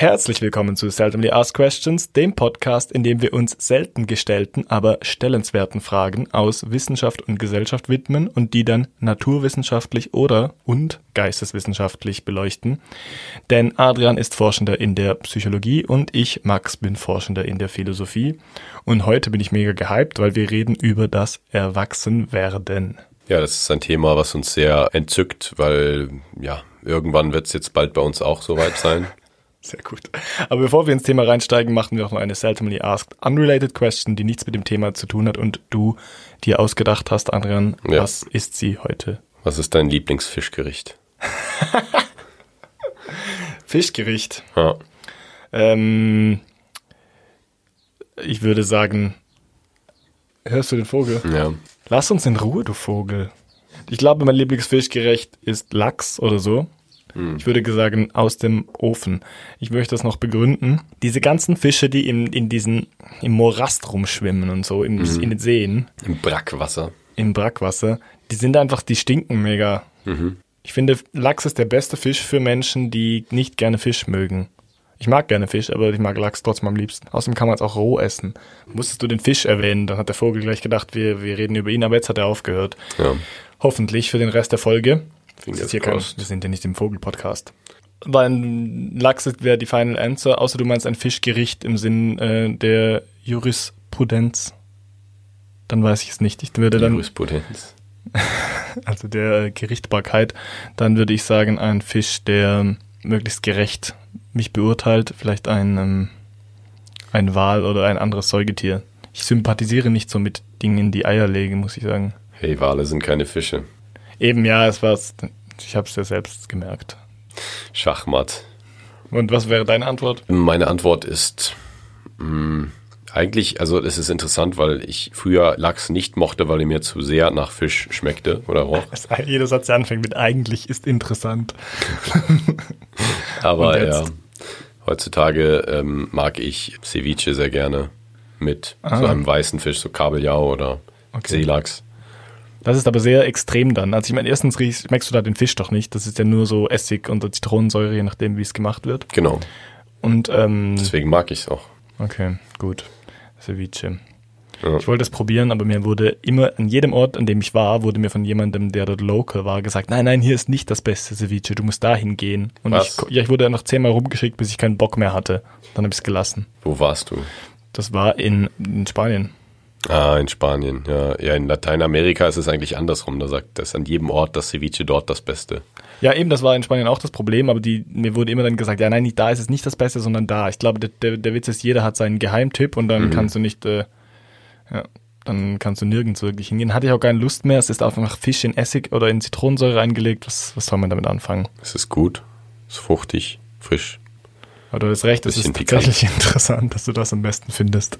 Herzlich willkommen zu Seldomly Asked Questions, dem Podcast, in dem wir uns selten gestellten, aber stellenswerten Fragen aus Wissenschaft und Gesellschaft widmen und die dann naturwissenschaftlich oder und geisteswissenschaftlich beleuchten. Denn Adrian ist Forschender in der Psychologie und ich, Max, bin Forschender in der Philosophie. Und heute bin ich mega gehypt, weil wir reden über das Erwachsenwerden. Ja, das ist ein Thema, was uns sehr entzückt, weil ja, irgendwann wird es jetzt bald bei uns auch soweit sein. Sehr gut. Aber bevor wir ins Thema reinsteigen, machen wir noch mal eine Seldomly Asked Unrelated Question, die nichts mit dem Thema zu tun hat und du dir ausgedacht hast, Adrian. Ja. Was ist sie heute? Was ist dein Lieblingsfischgericht? Fischgericht. Ja. Ähm, ich würde sagen, hörst du den Vogel? Ja. Lass uns in Ruhe, du Vogel. Ich glaube, mein Lieblingsfischgericht ist Lachs oder so. Hm. Ich würde sagen, aus dem Ofen. Ich möchte das noch begründen. Diese ganzen Fische, die in, in diesen, im Morast rumschwimmen und so, im, mhm. in den Seen. Im Brackwasser. Im Brackwasser. Die sind einfach, die stinken mega. Mhm. Ich finde, Lachs ist der beste Fisch für Menschen, die nicht gerne Fisch mögen. Ich mag gerne Fisch, aber ich mag Lachs trotzdem am liebsten. Außerdem kann man es auch roh essen. Musstest du den Fisch erwähnen, dann hat der Vogel gleich gedacht, wir, wir reden über ihn, aber jetzt hat er aufgehört. Ja. Hoffentlich für den Rest der Folge. Fingers hier kein, wir sind ja nicht im Vogel-Podcast. Weil ein Lachs wäre die Final Answer, außer du meinst ein Fischgericht im Sinn äh, der Jurisprudenz. Dann weiß ich es nicht. Ich würde dann. Jurisprudenz. also der Gerichtbarkeit. Dann würde ich sagen, ein Fisch, der möglichst gerecht mich beurteilt. Vielleicht ein, ähm, ein Wal oder ein anderes Säugetier. Ich sympathisiere nicht so mit Dingen, die Eier legen, muss ich sagen. Hey, Wale sind keine Fische. Eben, ja, es war's. Ich habe es ja selbst gemerkt. Schachmatt. Und was wäre deine Antwort? Meine Antwort ist mh, mm, eigentlich, also es ist interessant, weil ich früher Lachs nicht mochte, weil er mir zu sehr nach Fisch schmeckte oder roch. Jeder Satz der anfängt mit eigentlich ist interessant. Aber ja, heutzutage ähm, mag ich Ceviche sehr gerne mit ah. so einem weißen Fisch, so Kabeljau oder okay. Seelachs. Das ist aber sehr extrem dann. Also ich meine, erstens riechst, schmeckst du da den Fisch doch nicht. Das ist ja nur so Essig und Zitronensäure, je nachdem, wie es gemacht wird. Genau. Und ähm, deswegen mag ich es auch. Okay, gut. Ceviche. Ja. Ich wollte es probieren, aber mir wurde immer an jedem Ort, an dem ich war, wurde mir von jemandem, der dort local war, gesagt, nein, nein, hier ist nicht das beste Ceviche, du musst dahin gehen. Und Was? ich, ja, ich wurde dann noch zehnmal rumgeschickt, bis ich keinen Bock mehr hatte. Dann habe ich es gelassen. Wo warst du? Das war in, in Spanien. Ah, in Spanien, ja. Ja, in Lateinamerika ist es eigentlich andersrum. Da sagt das an jedem Ort das Ceviche dort das Beste. Ja, eben, das war in Spanien auch das Problem, aber die, mir wurde immer dann gesagt, ja, nein, nicht da ist es nicht das Beste, sondern da. Ich glaube, der, der, der Witz ist, jeder hat seinen Geheimtipp und dann mhm. kannst du nicht, äh, ja, dann kannst du nirgends wirklich hingehen. Hatte ich auch keine Lust mehr. Es ist einfach Fisch in Essig oder in Zitronensäure eingelegt. Was, was soll man damit anfangen? Es ist gut, es ist fruchtig, frisch. Aber du hast recht, es ist tatsächlich interessant, dass du das am besten findest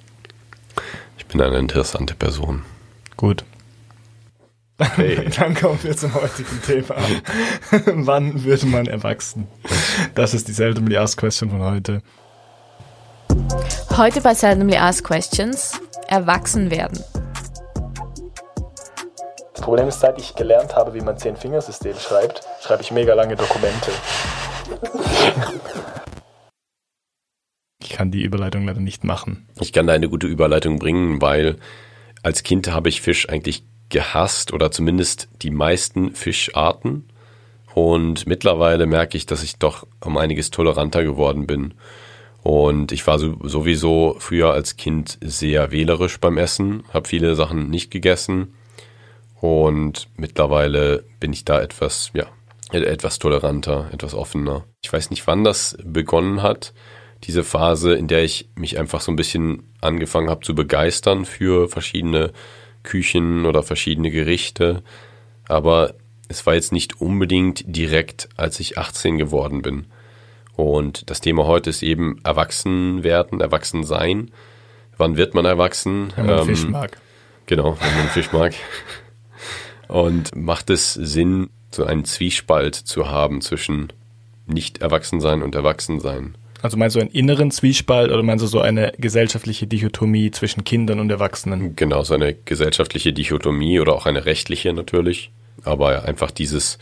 bin eine interessante Person. Gut. Okay. Dann kommen wir zum heutigen Thema. Wann wird man erwachsen? Das ist die Seldomly Asked Question von heute. Heute bei Seldomly Asked Questions Erwachsen werden. Das Problem ist, seit ich gelernt habe, wie man Zehn-Fingersystem schreibt, schreibe ich mega lange Dokumente. Ich kann die Überleitung leider nicht machen. Ich kann da eine gute Überleitung bringen, weil als Kind habe ich Fisch eigentlich gehasst oder zumindest die meisten Fischarten. Und mittlerweile merke ich, dass ich doch um einiges toleranter geworden bin. Und ich war sowieso früher als Kind sehr wählerisch beim Essen, habe viele Sachen nicht gegessen. Und mittlerweile bin ich da etwas, ja, etwas toleranter, etwas offener. Ich weiß nicht, wann das begonnen hat diese Phase, in der ich mich einfach so ein bisschen angefangen habe zu begeistern für verschiedene Küchen oder verschiedene Gerichte. Aber es war jetzt nicht unbedingt direkt, als ich 18 geworden bin. Und das Thema heute ist eben Erwachsen werden, Erwachsen sein. Wann wird man erwachsen? Wenn man ähm, Fisch mag. Genau, wenn man Fisch mag. Und macht es Sinn, so einen Zwiespalt zu haben zwischen nicht erwachsen sein und erwachsen sein? Also meinst du einen inneren Zwiespalt oder meinst du so eine gesellschaftliche Dichotomie zwischen Kindern und Erwachsenen? Genau, so eine gesellschaftliche Dichotomie oder auch eine rechtliche natürlich. Aber einfach dieses,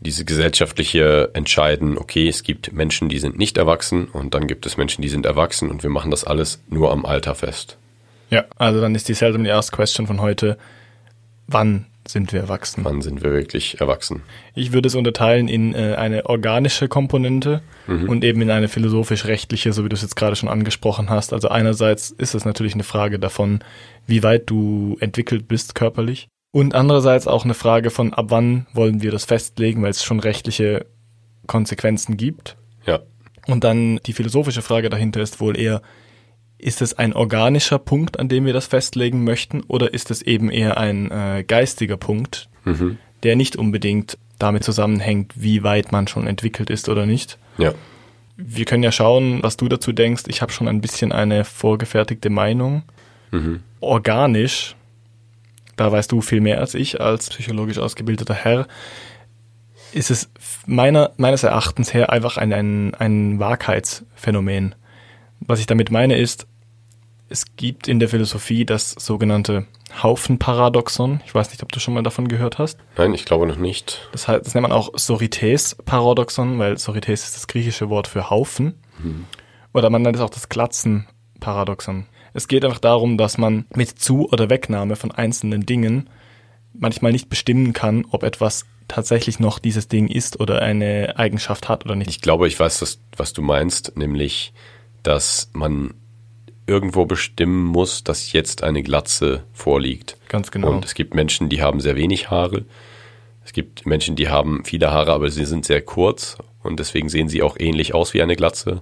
diese gesellschaftliche Entscheiden, okay, es gibt Menschen, die sind nicht erwachsen und dann gibt es Menschen, die sind erwachsen und wir machen das alles nur am Alter fest. Ja, also dann ist die seldomly asked question von heute, wann sind wir erwachsen? Wann sind wir wirklich erwachsen? Ich würde es unterteilen in äh, eine organische Komponente mhm. und eben in eine philosophisch-rechtliche, so wie du es jetzt gerade schon angesprochen hast. Also einerseits ist es natürlich eine Frage davon, wie weit du entwickelt bist körperlich. Und andererseits auch eine Frage von, ab wann wollen wir das festlegen, weil es schon rechtliche Konsequenzen gibt. Ja. Und dann die philosophische Frage dahinter ist wohl eher, ist es ein organischer Punkt, an dem wir das festlegen möchten, oder ist es eben eher ein äh, geistiger Punkt, mhm. der nicht unbedingt damit zusammenhängt, wie weit man schon entwickelt ist oder nicht? Ja. Wir können ja schauen, was du dazu denkst. Ich habe schon ein bisschen eine vorgefertigte Meinung. Mhm. Organisch da weißt du viel mehr als ich als psychologisch ausgebildeter Herr, ist es meiner, meines Erachtens her einfach ein, ein, ein Wahrheitsphänomen. Was ich damit meine ist, es gibt in der Philosophie das sogenannte Haufenparadoxon. Ich weiß nicht, ob du schon mal davon gehört hast. Nein, ich glaube noch nicht. Das, heißt, das nennt man auch Sorites-Paradoxon, weil Sorites ist das griechische Wort für Haufen. Mhm. Oder man nennt es auch das Glatzen-Paradoxon. Es geht einfach darum, dass man mit Zu- oder Wegnahme von einzelnen Dingen manchmal nicht bestimmen kann, ob etwas tatsächlich noch dieses Ding ist oder eine Eigenschaft hat oder nicht. Ich glaube, ich weiß, was du meinst, nämlich, dass man irgendwo bestimmen muss, dass jetzt eine Glatze vorliegt. Ganz genau. Und es gibt Menschen, die haben sehr wenig Haare. Es gibt Menschen, die haben viele Haare, aber sie sind sehr kurz und deswegen sehen sie auch ähnlich aus wie eine Glatze.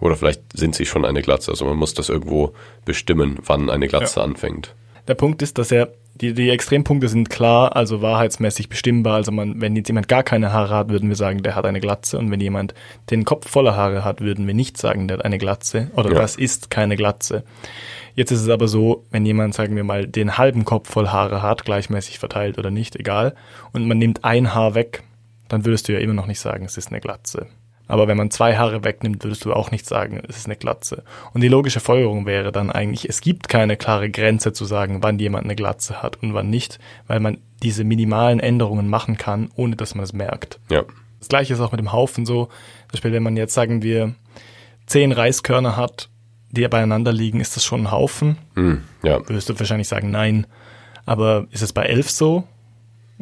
Oder vielleicht sind sie schon eine Glatze. Also man muss das irgendwo bestimmen, wann eine Glatze ja. anfängt. Der Punkt ist, dass er, die, die Extrempunkte sind klar, also wahrheitsmäßig bestimmbar. Also man, wenn jetzt jemand gar keine Haare hat, würden wir sagen, der hat eine Glatze. Und wenn jemand den Kopf voller Haare hat, würden wir nicht sagen, der hat eine Glatze. Oder ja. das ist keine Glatze. Jetzt ist es aber so, wenn jemand, sagen wir mal, den halben Kopf voll Haare hat, gleichmäßig verteilt oder nicht, egal, und man nimmt ein Haar weg, dann würdest du ja immer noch nicht sagen, es ist eine Glatze. Aber wenn man zwei Haare wegnimmt, würdest du auch nicht sagen, es ist eine Glatze. Und die logische Folgerung wäre dann eigentlich, es gibt keine klare Grenze zu sagen, wann jemand eine Glatze hat und wann nicht, weil man diese minimalen Änderungen machen kann, ohne dass man es merkt. Ja. Das gleiche ist auch mit dem Haufen so. Zum Beispiel, wenn man jetzt, sagen wir, zehn Reiskörner hat, die beieinander liegen, ist das schon ein Haufen? Mm, ja. Würdest du wahrscheinlich sagen, nein. Aber ist es bei elf so?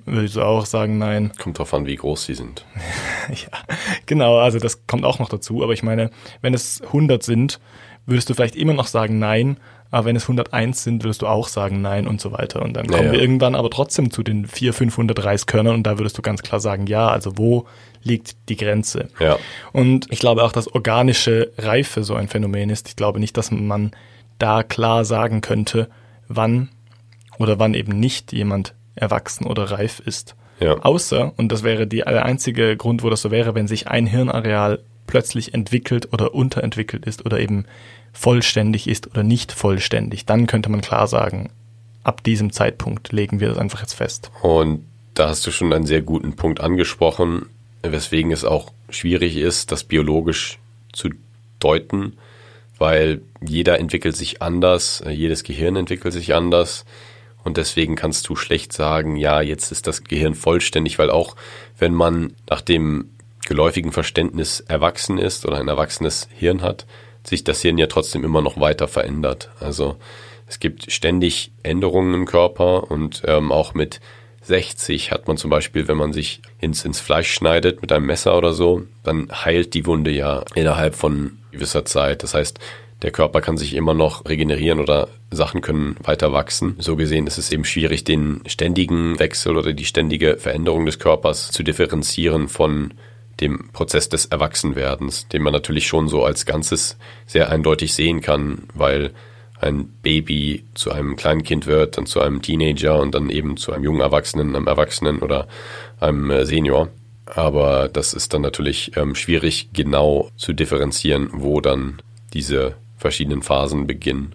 Würde ich auch sagen, nein. Kommt drauf an, wie groß sie sind. ja, genau, also das kommt auch noch dazu. Aber ich meine, wenn es 100 sind, würdest du vielleicht immer noch sagen nein. Aber wenn es 101 sind, würdest du auch sagen nein und so weiter. Und dann kommen ja, ja. wir irgendwann aber trotzdem zu den 400, 500 Reiskörnern und da würdest du ganz klar sagen, ja, also wo liegt die Grenze? Ja. Und ich glaube auch, dass organische Reife so ein Phänomen ist. Ich glaube nicht, dass man da klar sagen könnte, wann oder wann eben nicht jemand erwachsen oder reif ist. Ja. Außer, und das wäre die, der einzige Grund, wo das so wäre, wenn sich ein Hirnareal plötzlich entwickelt oder unterentwickelt ist oder eben vollständig ist oder nicht vollständig, dann könnte man klar sagen, ab diesem Zeitpunkt legen wir das einfach jetzt fest. Und da hast du schon einen sehr guten Punkt angesprochen, weswegen es auch schwierig ist, das biologisch zu deuten, weil jeder entwickelt sich anders, jedes Gehirn entwickelt sich anders. Und deswegen kannst du schlecht sagen, ja, jetzt ist das Gehirn vollständig, weil auch wenn man nach dem geläufigen Verständnis erwachsen ist oder ein erwachsenes Hirn hat, sich das Hirn ja trotzdem immer noch weiter verändert. Also es gibt ständig Änderungen im Körper und ähm, auch mit 60 hat man zum Beispiel, wenn man sich ins, ins Fleisch schneidet mit einem Messer oder so, dann heilt die Wunde ja innerhalb von gewisser Zeit. Das heißt, der Körper kann sich immer noch regenerieren oder Sachen können weiter wachsen. So gesehen ist es eben schwierig, den ständigen Wechsel oder die ständige Veränderung des Körpers zu differenzieren von dem Prozess des Erwachsenwerdens, den man natürlich schon so als Ganzes sehr eindeutig sehen kann, weil ein Baby zu einem kleinen Kind wird, dann zu einem Teenager und dann eben zu einem jungen Erwachsenen, einem Erwachsenen oder einem äh, Senior. Aber das ist dann natürlich ähm, schwierig genau zu differenzieren, wo dann diese verschiedenen Phasen beginnen.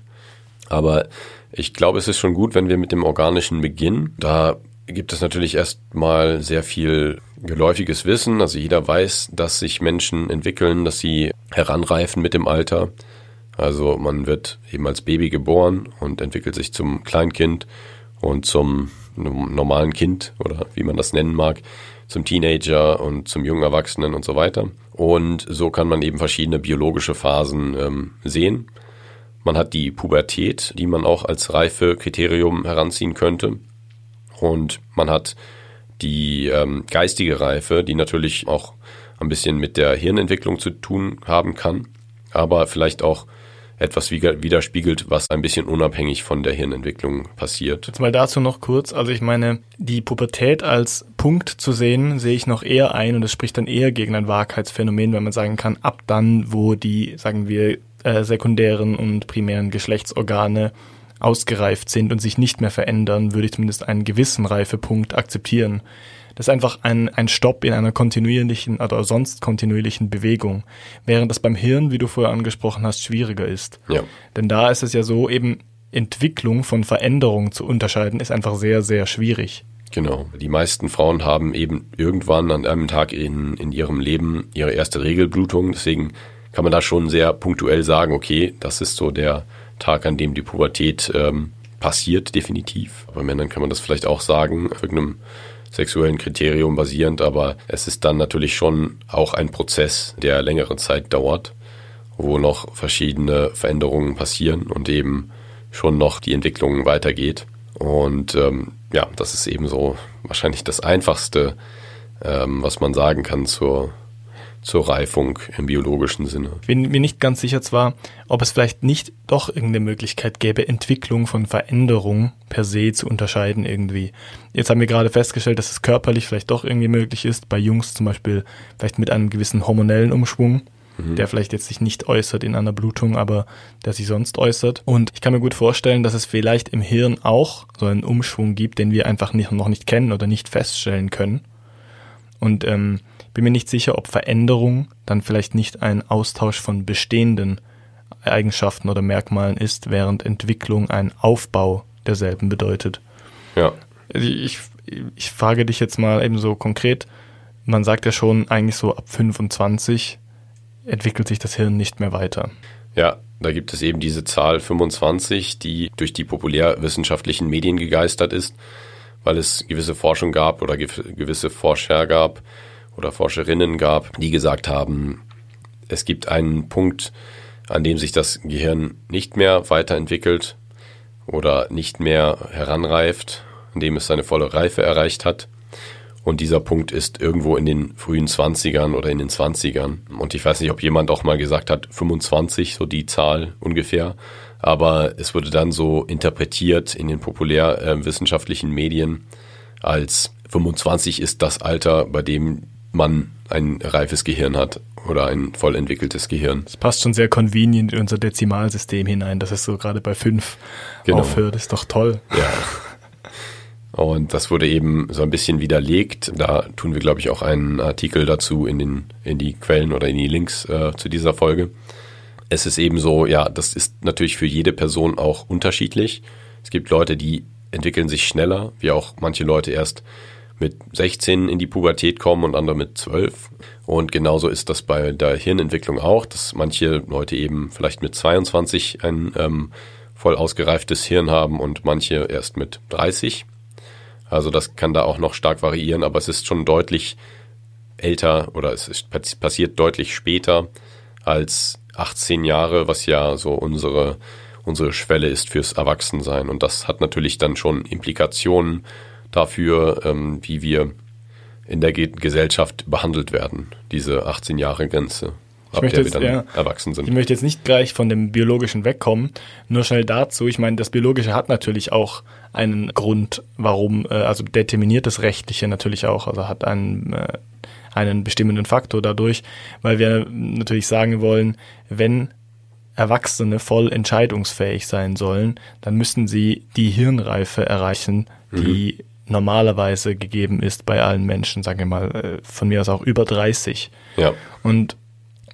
Aber ich glaube, es ist schon gut, wenn wir mit dem Organischen beginnen. Da gibt es natürlich erstmal sehr viel geläufiges Wissen. Also jeder weiß, dass sich Menschen entwickeln, dass sie heranreifen mit dem Alter. Also man wird eben als Baby geboren und entwickelt sich zum Kleinkind und zum normalen Kind oder wie man das nennen mag, zum Teenager und zum jungen Erwachsenen und so weiter. Und so kann man eben verschiedene biologische Phasen ähm, sehen. Man hat die Pubertät, die man auch als Reifekriterium heranziehen könnte. Und man hat die ähm, geistige Reife, die natürlich auch ein bisschen mit der Hirnentwicklung zu tun haben kann, aber vielleicht auch etwas widerspiegelt, was ein bisschen unabhängig von der Hirnentwicklung passiert. Jetzt mal dazu noch kurz. Also ich meine, die Pubertät als Punkt zu sehen, sehe ich noch eher ein und das spricht dann eher gegen ein Wahrheitsphänomen, wenn man sagen kann, ab dann, wo die, sagen wir, äh, sekundären und primären Geschlechtsorgane ausgereift sind und sich nicht mehr verändern, würde ich zumindest einen gewissen Reifepunkt akzeptieren. Das ist einfach ein, ein Stopp in einer kontinuierlichen oder sonst kontinuierlichen Bewegung. Während das beim Hirn, wie du vorher angesprochen hast, schwieriger ist. Ja. Denn da ist es ja so, eben Entwicklung von Veränderung zu unterscheiden, ist einfach sehr, sehr schwierig. Genau. Die meisten Frauen haben eben irgendwann an einem Tag in, in ihrem Leben ihre erste Regelblutung. Deswegen kann man da schon sehr punktuell sagen, okay, das ist so der Tag, an dem die Pubertät ähm, passiert, definitiv. Bei Männern kann man das vielleicht auch sagen, auf irgendeinem sexuellen Kriterium basierend, aber es ist dann natürlich schon auch ein Prozess, der längere Zeit dauert, wo noch verschiedene Veränderungen passieren und eben schon noch die Entwicklung weitergeht. Und ähm, ja, das ist eben so wahrscheinlich das Einfachste, ähm, was man sagen kann zur zur Reifung im biologischen Sinne. Ich bin mir nicht ganz sicher zwar, ob es vielleicht nicht doch irgendeine Möglichkeit gäbe, Entwicklung von Veränderung per se zu unterscheiden irgendwie. Jetzt haben wir gerade festgestellt, dass es körperlich vielleicht doch irgendwie möglich ist, bei Jungs zum Beispiel vielleicht mit einem gewissen hormonellen Umschwung, mhm. der vielleicht jetzt sich nicht äußert in einer Blutung, aber der sich sonst äußert. Und ich kann mir gut vorstellen, dass es vielleicht im Hirn auch so einen Umschwung gibt, den wir einfach nicht, noch nicht kennen oder nicht feststellen können. Und ähm, bin mir nicht sicher, ob Veränderung dann vielleicht nicht ein Austausch von bestehenden Eigenschaften oder Merkmalen ist, während Entwicklung ein Aufbau derselben bedeutet. Ja. Ich, ich frage dich jetzt mal eben so konkret, man sagt ja schon eigentlich so ab 25 entwickelt sich das Hirn nicht mehr weiter. Ja, da gibt es eben diese Zahl 25, die durch die populärwissenschaftlichen Medien gegeistert ist, weil es gewisse Forschung gab oder gewisse Forscher gab, oder Forscherinnen gab, die gesagt haben, es gibt einen Punkt, an dem sich das Gehirn nicht mehr weiterentwickelt oder nicht mehr heranreift, an dem es seine volle Reife erreicht hat. Und dieser Punkt ist irgendwo in den frühen 20ern oder in den 20ern. Und ich weiß nicht, ob jemand auch mal gesagt hat, 25, so die Zahl ungefähr. Aber es wurde dann so interpretiert in den populärwissenschaftlichen Medien als 25 ist das Alter, bei dem man ein reifes Gehirn hat oder ein voll entwickeltes Gehirn. Das passt schon sehr convenient in unser Dezimalsystem hinein, dass es so gerade bei fünf genau. aufhört. Ist doch toll. Ja. Und das wurde eben so ein bisschen widerlegt. Da tun wir, glaube ich, auch einen Artikel dazu in, den, in die Quellen oder in die Links äh, zu dieser Folge. Es ist eben so, ja, das ist natürlich für jede Person auch unterschiedlich. Es gibt Leute, die entwickeln sich schneller, wie auch manche Leute erst mit 16 in die Pubertät kommen und andere mit 12. Und genauso ist das bei der Hirnentwicklung auch, dass manche Leute eben vielleicht mit 22 ein ähm, voll ausgereiftes Hirn haben und manche erst mit 30. Also das kann da auch noch stark variieren, aber es ist schon deutlich älter oder es ist, passiert deutlich später als 18 Jahre, was ja so unsere, unsere Schwelle ist fürs Erwachsensein. Und das hat natürlich dann schon Implikationen dafür, ähm, wie wir in der Gesellschaft behandelt werden, diese 18 Jahre Grenze, ab der jetzt, wir dann ja, erwachsen sind. Ich möchte jetzt nicht gleich von dem Biologischen wegkommen, nur schnell dazu, ich meine, das Biologische hat natürlich auch einen Grund, warum, äh, also determiniert das Rechtliche natürlich auch, also hat einen, äh, einen bestimmenden Faktor dadurch, weil wir natürlich sagen wollen, wenn Erwachsene voll entscheidungsfähig sein sollen, dann müssen sie die Hirnreife erreichen, die mhm normalerweise gegeben ist bei allen Menschen, sagen wir mal, äh, von mir aus auch über 30. Ja. Und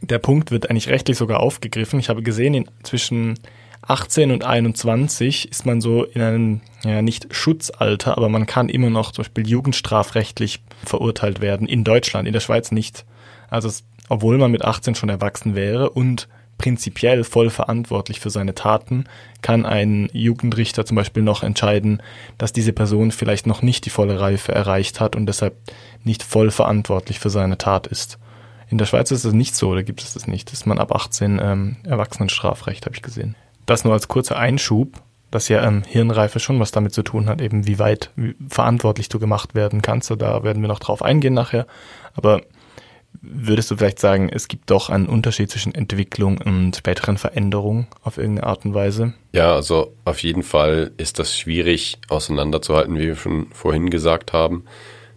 der Punkt wird eigentlich rechtlich sogar aufgegriffen. Ich habe gesehen, in, zwischen 18 und 21 ist man so in einem, ja, nicht Schutzalter, aber man kann immer noch zum Beispiel jugendstrafrechtlich verurteilt werden. In Deutschland, in der Schweiz nicht. Also, obwohl man mit 18 schon erwachsen wäre und prinzipiell voll verantwortlich für seine Taten, kann ein Jugendrichter zum Beispiel noch entscheiden, dass diese Person vielleicht noch nicht die volle Reife erreicht hat und deshalb nicht voll verantwortlich für seine Tat ist. In der Schweiz ist das nicht so, da gibt es das nicht. Das ist man ab 18 ähm, Erwachsenenstrafrecht, habe ich gesehen. Das nur als kurzer Einschub, dass ja ähm, Hirnreife schon was damit zu tun hat, eben wie weit wie verantwortlich du gemacht werden kannst. Da werden wir noch drauf eingehen nachher. Aber würdest du vielleicht sagen, es gibt doch einen Unterschied zwischen Entwicklung und späteren Veränderungen auf irgendeine Art und Weise? Ja, also auf jeden Fall ist das schwierig auseinanderzuhalten, wie wir schon vorhin gesagt haben,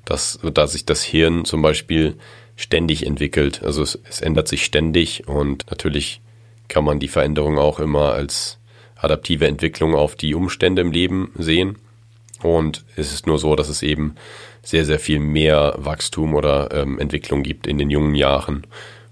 dass, da sich das Hirn zum Beispiel ständig entwickelt. Also es, es ändert sich ständig und natürlich kann man die Veränderung auch immer als adaptive Entwicklung auf die Umstände im Leben sehen. Und es ist nur so, dass es eben sehr, sehr viel mehr Wachstum oder ähm, Entwicklung gibt in den jungen Jahren.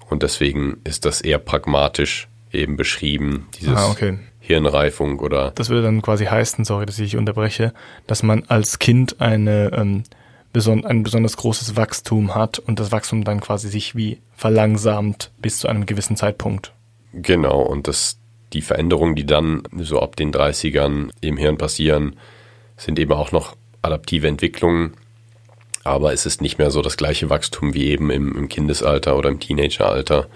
Und deswegen ist das eher pragmatisch eben beschrieben, dieses ah, okay. Hirnreifung oder. Das würde dann quasi heißen, sorry, dass ich unterbreche, dass man als Kind eine ähm, beson ein besonders großes Wachstum hat und das Wachstum dann quasi sich wie verlangsamt bis zu einem gewissen Zeitpunkt. Genau, und das, die Veränderungen, die dann so ab den 30ern im Hirn passieren, sind eben auch noch adaptive Entwicklungen. Aber es ist nicht mehr so das gleiche Wachstum wie eben im, im Kindesalter oder im Teenageralter,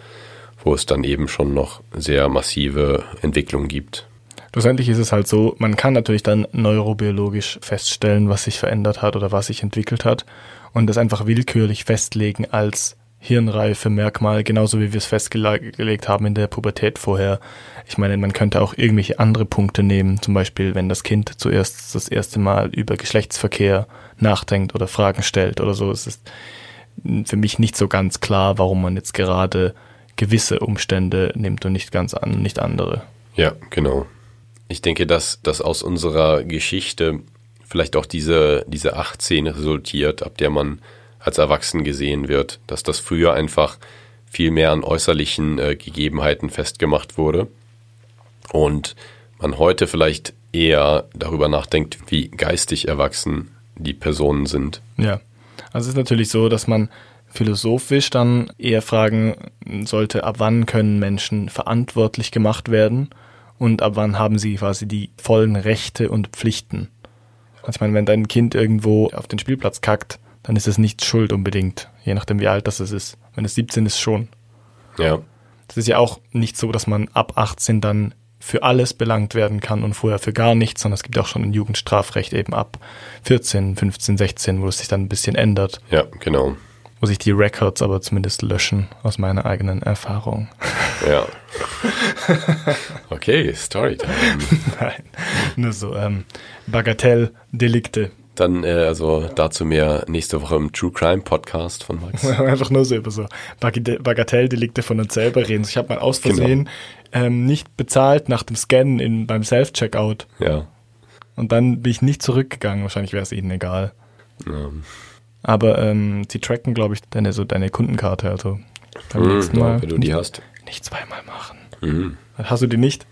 wo es dann eben schon noch sehr massive Entwicklungen gibt. Schlussendlich ist es halt so, man kann natürlich dann neurobiologisch feststellen, was sich verändert hat oder was sich entwickelt hat und das einfach willkürlich festlegen als hirnreife Merkmal, genauso wie wir es festgelegt haben in der Pubertät vorher. Ich meine, man könnte auch irgendwelche andere Punkte nehmen, zum Beispiel, wenn das Kind zuerst das erste Mal über Geschlechtsverkehr nachdenkt oder Fragen stellt oder so. Es ist für mich nicht so ganz klar, warum man jetzt gerade gewisse Umstände nimmt und nicht ganz an, nicht andere. Ja, genau. Ich denke, dass, dass aus unserer Geschichte vielleicht auch diese, diese 18 resultiert, ab der man als erwachsen gesehen wird, dass das früher einfach viel mehr an äußerlichen äh, Gegebenheiten festgemacht wurde und man heute vielleicht eher darüber nachdenkt, wie geistig erwachsen die Personen sind. Ja, also es ist natürlich so, dass man philosophisch dann eher fragen sollte, ab wann können Menschen verantwortlich gemacht werden und ab wann haben sie quasi die vollen Rechte und Pflichten. Also ich meine, wenn dein Kind irgendwo auf den Spielplatz kackt, dann ist es nicht schuld unbedingt, je nachdem wie alt das ist. Wenn es 17 ist, schon. Ja. Das ist ja auch nicht so, dass man ab 18 dann für alles belangt werden kann und vorher für gar nichts, sondern es gibt auch schon ein Jugendstrafrecht eben ab 14, 15, 16, wo es sich dann ein bisschen ändert. Ja, genau wo sich die Records aber zumindest löschen, aus meiner eigenen Erfahrung. Ja. Okay, Storytime. Nein, nur so ähm, Bagatelldelikte. Dann äh, also dazu mehr nächste Woche im True Crime Podcast von Max. Einfach nur so über so Bagatelldelikte von uns selber reden. Ich habe mal aus Versehen genau. ähm, nicht bezahlt nach dem Scannen in, beim Self-Checkout. Ja. Und dann bin ich nicht zurückgegangen. Wahrscheinlich wäre es ihnen egal. Ja. Aber ähm, sie tracken, glaube ich, deine, so deine Kundenkarte. Also beim mhm, nächsten Mal. Ja, wenn du die hast. Nicht zweimal machen. Mhm. Hast du die nicht?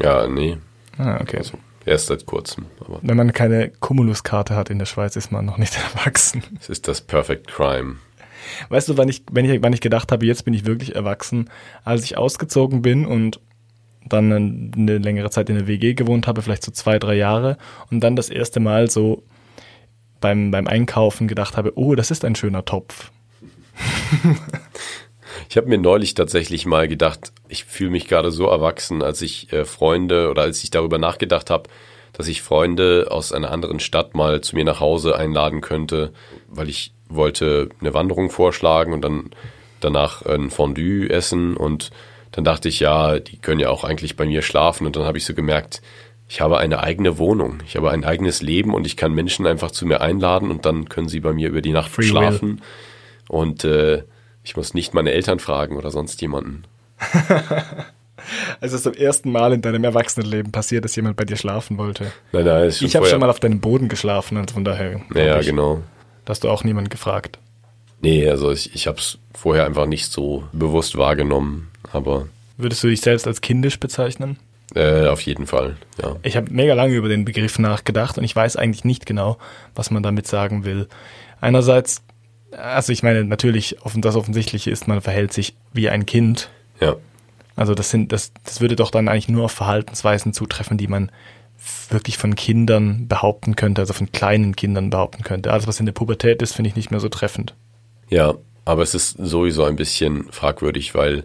Ja, nee. Ah, okay. Also, erst seit kurzem. Aber wenn man keine Cumulus-Karte hat in der Schweiz, ist man noch nicht erwachsen. Es ist das Perfect Crime. Weißt du, wann ich, wenn ich, wann ich gedacht habe, jetzt bin ich wirklich erwachsen, als ich ausgezogen bin und dann eine längere Zeit in der WG gewohnt habe, vielleicht so zwei, drei Jahre und dann das erste Mal so beim, beim Einkaufen gedacht habe, oh, das ist ein schöner Topf. ich habe mir neulich tatsächlich mal gedacht, ich fühle mich gerade so erwachsen, als ich äh, Freunde oder als ich darüber nachgedacht habe, dass ich Freunde aus einer anderen Stadt mal zu mir nach Hause einladen könnte, weil ich wollte eine Wanderung vorschlagen und dann danach ein Fondue essen und dann dachte ich, ja, die können ja auch eigentlich bei mir schlafen und dann habe ich so gemerkt, ich habe eine eigene Wohnung, ich habe ein eigenes Leben und ich kann Menschen einfach zu mir einladen und dann können sie bei mir über die Nacht Free schlafen. Will. Und äh, ich muss nicht meine Eltern fragen oder sonst jemanden. Also es ist zum ersten Mal in deinem Erwachsenenleben passiert, dass jemand bei dir schlafen wollte. Nein, nein, Ich habe schon mal auf deinem Boden geschlafen und von daher. Ja, genau. Da hast du auch niemand gefragt. Nee, also ich, ich habe es vorher einfach nicht so bewusst wahrgenommen, aber. Würdest du dich selbst als kindisch bezeichnen? Äh, auf jeden Fall, ja. Ich habe mega lange über den Begriff nachgedacht und ich weiß eigentlich nicht genau, was man damit sagen will. Einerseits, also ich meine, natürlich, das Offensichtliche ist, man verhält sich wie ein Kind. Ja. Also das sind, das, das würde doch dann eigentlich nur auf Verhaltensweisen zutreffen, die man wirklich von Kindern behaupten könnte, also von kleinen Kindern behaupten könnte. Alles, was in der Pubertät ist, finde ich nicht mehr so treffend. Ja, aber es ist sowieso ein bisschen fragwürdig, weil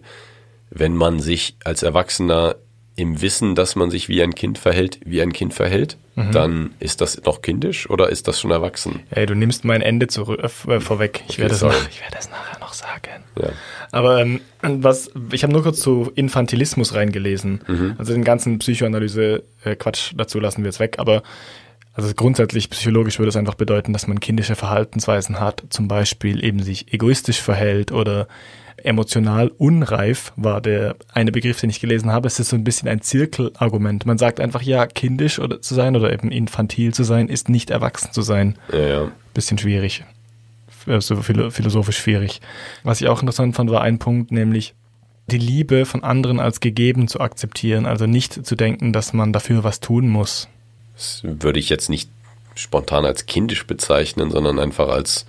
wenn man sich als Erwachsener im Wissen, dass man sich wie ein Kind verhält, wie ein Kind verhält, mhm. dann ist das noch kindisch oder ist das schon erwachsen? Ey, du nimmst mein Ende zurück, äh, vorweg. Ich werde, es nach, ich werde es nachher noch sagen. Ja. Aber ähm, was, ich habe nur kurz zu Infantilismus reingelesen. Mhm. Also den ganzen Psychoanalyse-Quatsch äh, dazu lassen wir jetzt weg. Aber also grundsätzlich psychologisch würde es einfach bedeuten, dass man kindische Verhaltensweisen hat, zum Beispiel eben sich egoistisch verhält oder emotional unreif war der eine Begriff, den ich gelesen habe. Es ist so ein bisschen ein Zirkelargument. Man sagt einfach, ja, kindisch oder zu sein oder eben infantil zu sein, ist nicht erwachsen zu sein. Ja, ja. Bisschen schwierig. So philosophisch schwierig. Was ich auch interessant fand, war ein Punkt, nämlich die Liebe von anderen als gegeben zu akzeptieren. Also nicht zu denken, dass man dafür was tun muss. Das würde ich jetzt nicht spontan als kindisch bezeichnen, sondern einfach als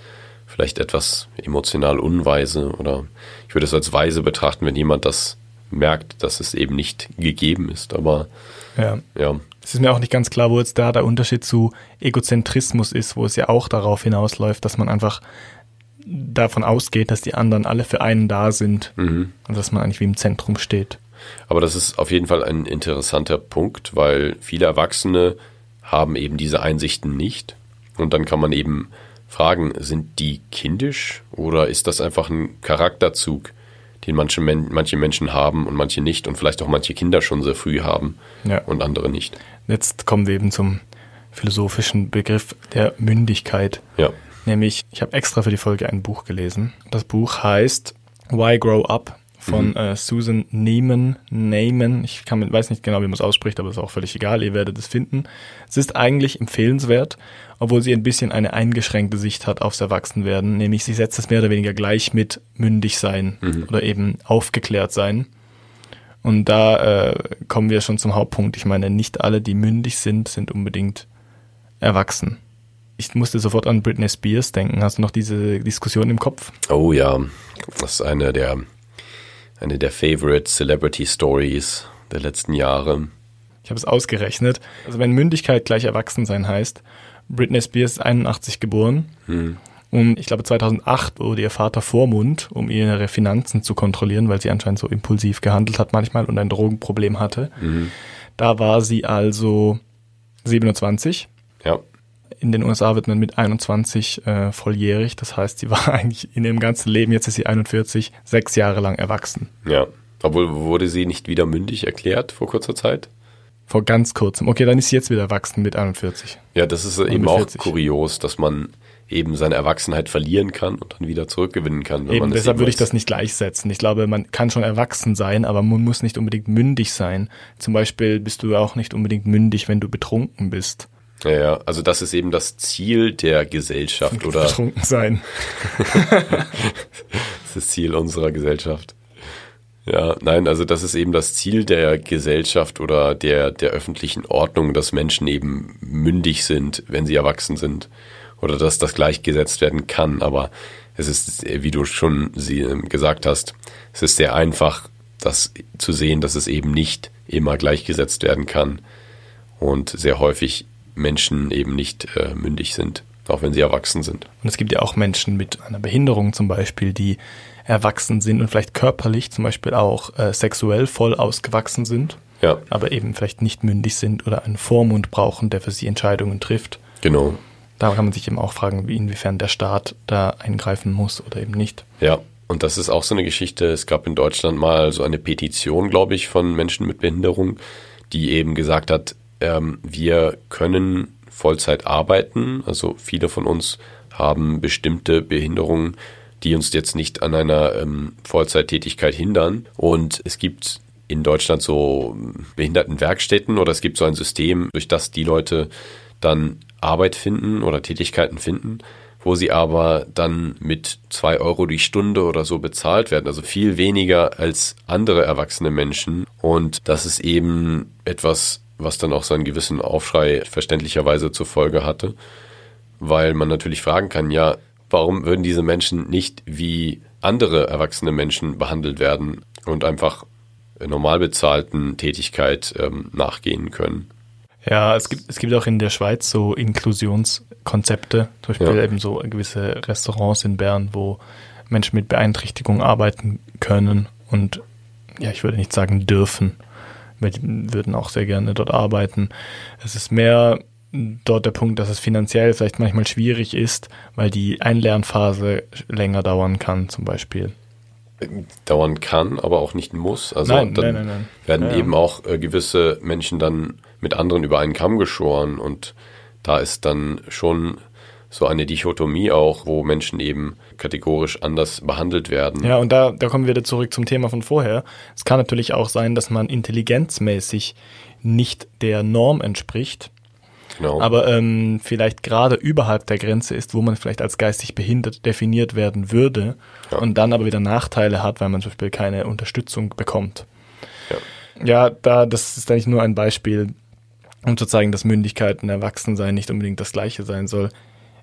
vielleicht etwas emotional unweise oder ich würde es als weise betrachten, wenn jemand das merkt, dass es eben nicht gegeben ist. Aber ja. ja. Es ist mir auch nicht ganz klar, wo jetzt da der Unterschied zu Egozentrismus ist, wo es ja auch darauf hinausläuft, dass man einfach davon ausgeht, dass die anderen alle für einen da sind mhm. und dass man eigentlich wie im Zentrum steht. Aber das ist auf jeden Fall ein interessanter Punkt, weil viele Erwachsene haben eben diese Einsichten nicht. Und dann kann man eben fragen, sind die kindisch oder ist das einfach ein Charakterzug, den manche, Men manche Menschen haben und manche nicht und vielleicht auch manche Kinder schon sehr früh haben ja. und andere nicht? Jetzt kommen wir eben zum philosophischen Begriff der Mündigkeit. Ja. Nämlich, ich habe extra für die Folge ein Buch gelesen. Das Buch heißt Why Grow Up von mhm. äh, Susan Neiman. Neiman. Ich kann, weiß nicht genau, wie man es ausspricht, aber ist auch völlig egal. Ihr werdet es finden. Es ist eigentlich empfehlenswert, obwohl sie ein bisschen eine eingeschränkte Sicht hat aufs Erwachsenwerden. Nämlich, sie setzt es mehr oder weniger gleich mit mündig sein mhm. oder eben aufgeklärt sein. Und da äh, kommen wir schon zum Hauptpunkt. Ich meine, nicht alle, die mündig sind, sind unbedingt erwachsen. Ich musste sofort an Britney Spears denken. Hast du noch diese Diskussion im Kopf? Oh ja, das ist eine der eine der Favorite Celebrity Stories der letzten Jahre. Ich habe es ausgerechnet. Also wenn Mündigkeit gleich Erwachsensein heißt, Britney Spears ist 81 geboren. Hm. Und ich glaube 2008 wurde ihr Vater Vormund, um ihre Finanzen zu kontrollieren, weil sie anscheinend so impulsiv gehandelt hat manchmal und ein Drogenproblem hatte. Mhm. Da war sie also 27. Ja in den USA wird man mit 21 äh, volljährig. Das heißt, sie war eigentlich in ihrem ganzen Leben, jetzt ist sie 41, sechs Jahre lang erwachsen. Ja. Obwohl wurde sie nicht wieder mündig erklärt vor kurzer Zeit? Vor ganz kurzem. Okay, dann ist sie jetzt wieder erwachsen mit 41. Ja, das ist eben auch kurios, dass man eben seine Erwachsenheit verlieren kann und dann wieder zurückgewinnen kann. eben, deshalb würde ich das nicht gleichsetzen. Ich glaube, man kann schon erwachsen sein, aber man muss nicht unbedingt mündig sein. Zum Beispiel bist du auch nicht unbedingt mündig, wenn du betrunken bist. Ja, ja, also das ist eben das Ziel der Gesellschaft oder betrunken sein. das ist das Ziel unserer Gesellschaft. Ja, nein, also das ist eben das Ziel der Gesellschaft oder der der öffentlichen Ordnung, dass Menschen eben mündig sind, wenn sie erwachsen sind oder dass das gleichgesetzt werden kann, aber es ist wie du schon ähm, gesagt hast, es ist sehr einfach das zu sehen, dass es eben nicht immer gleichgesetzt werden kann und sehr häufig Menschen eben nicht äh, mündig sind, auch wenn sie erwachsen sind. Und es gibt ja auch Menschen mit einer Behinderung zum Beispiel, die erwachsen sind und vielleicht körperlich zum Beispiel auch äh, sexuell voll ausgewachsen sind, ja. aber eben vielleicht nicht mündig sind oder einen Vormund brauchen, der für sie Entscheidungen trifft. Genau. Da kann man sich eben auch fragen, wie inwiefern der Staat da eingreifen muss oder eben nicht. Ja, und das ist auch so eine Geschichte. Es gab in Deutschland mal so eine Petition, glaube ich, von Menschen mit Behinderung, die eben gesagt hat, ähm, wir können Vollzeit arbeiten. Also viele von uns haben bestimmte Behinderungen, die uns jetzt nicht an einer ähm, Vollzeittätigkeit hindern. Und es gibt in Deutschland so Behindertenwerkstätten oder es gibt so ein System, durch das die Leute dann Arbeit finden oder Tätigkeiten finden, wo sie aber dann mit zwei Euro die Stunde oder so bezahlt werden, also viel weniger als andere erwachsene Menschen. Und das ist eben etwas, was dann auch seinen gewissen Aufschrei verständlicherweise zur Folge hatte, weil man natürlich fragen kann, ja, warum würden diese Menschen nicht wie andere erwachsene Menschen behandelt werden und einfach normal bezahlten Tätigkeit ähm, nachgehen können. Ja, es gibt, es gibt auch in der Schweiz so Inklusionskonzepte, zum Beispiel ja. eben so gewisse Restaurants in Bern, wo Menschen mit Beeinträchtigung arbeiten können und ja, ich würde nicht sagen dürfen, die würden auch sehr gerne dort arbeiten. Es ist mehr dort der Punkt, dass es finanziell vielleicht manchmal schwierig ist, weil die Einlernphase länger dauern kann, zum Beispiel. Dauern kann, aber auch nicht muss. Also nein, dann nein, nein. werden ja, eben auch äh, gewisse Menschen dann mit anderen über einen Kamm geschoren und da ist dann schon so eine Dichotomie auch, wo Menschen eben kategorisch anders behandelt werden. Ja, und da, da kommen wir wieder zurück zum Thema von vorher. Es kann natürlich auch sein, dass man intelligenzmäßig nicht der Norm entspricht, Genau. aber ähm, vielleicht gerade überhalb der Grenze ist, wo man vielleicht als geistig behindert definiert werden würde Ja. und dann aber wieder Nachteile hat, weil man zum Beispiel keine Unterstützung bekommt. Ja. Ja, da, das ist eigentlich nur ein Beispiel, um zu zeigen, dass Mündigkeit und Erwachsensein nicht unbedingt das Gleiche sein soll.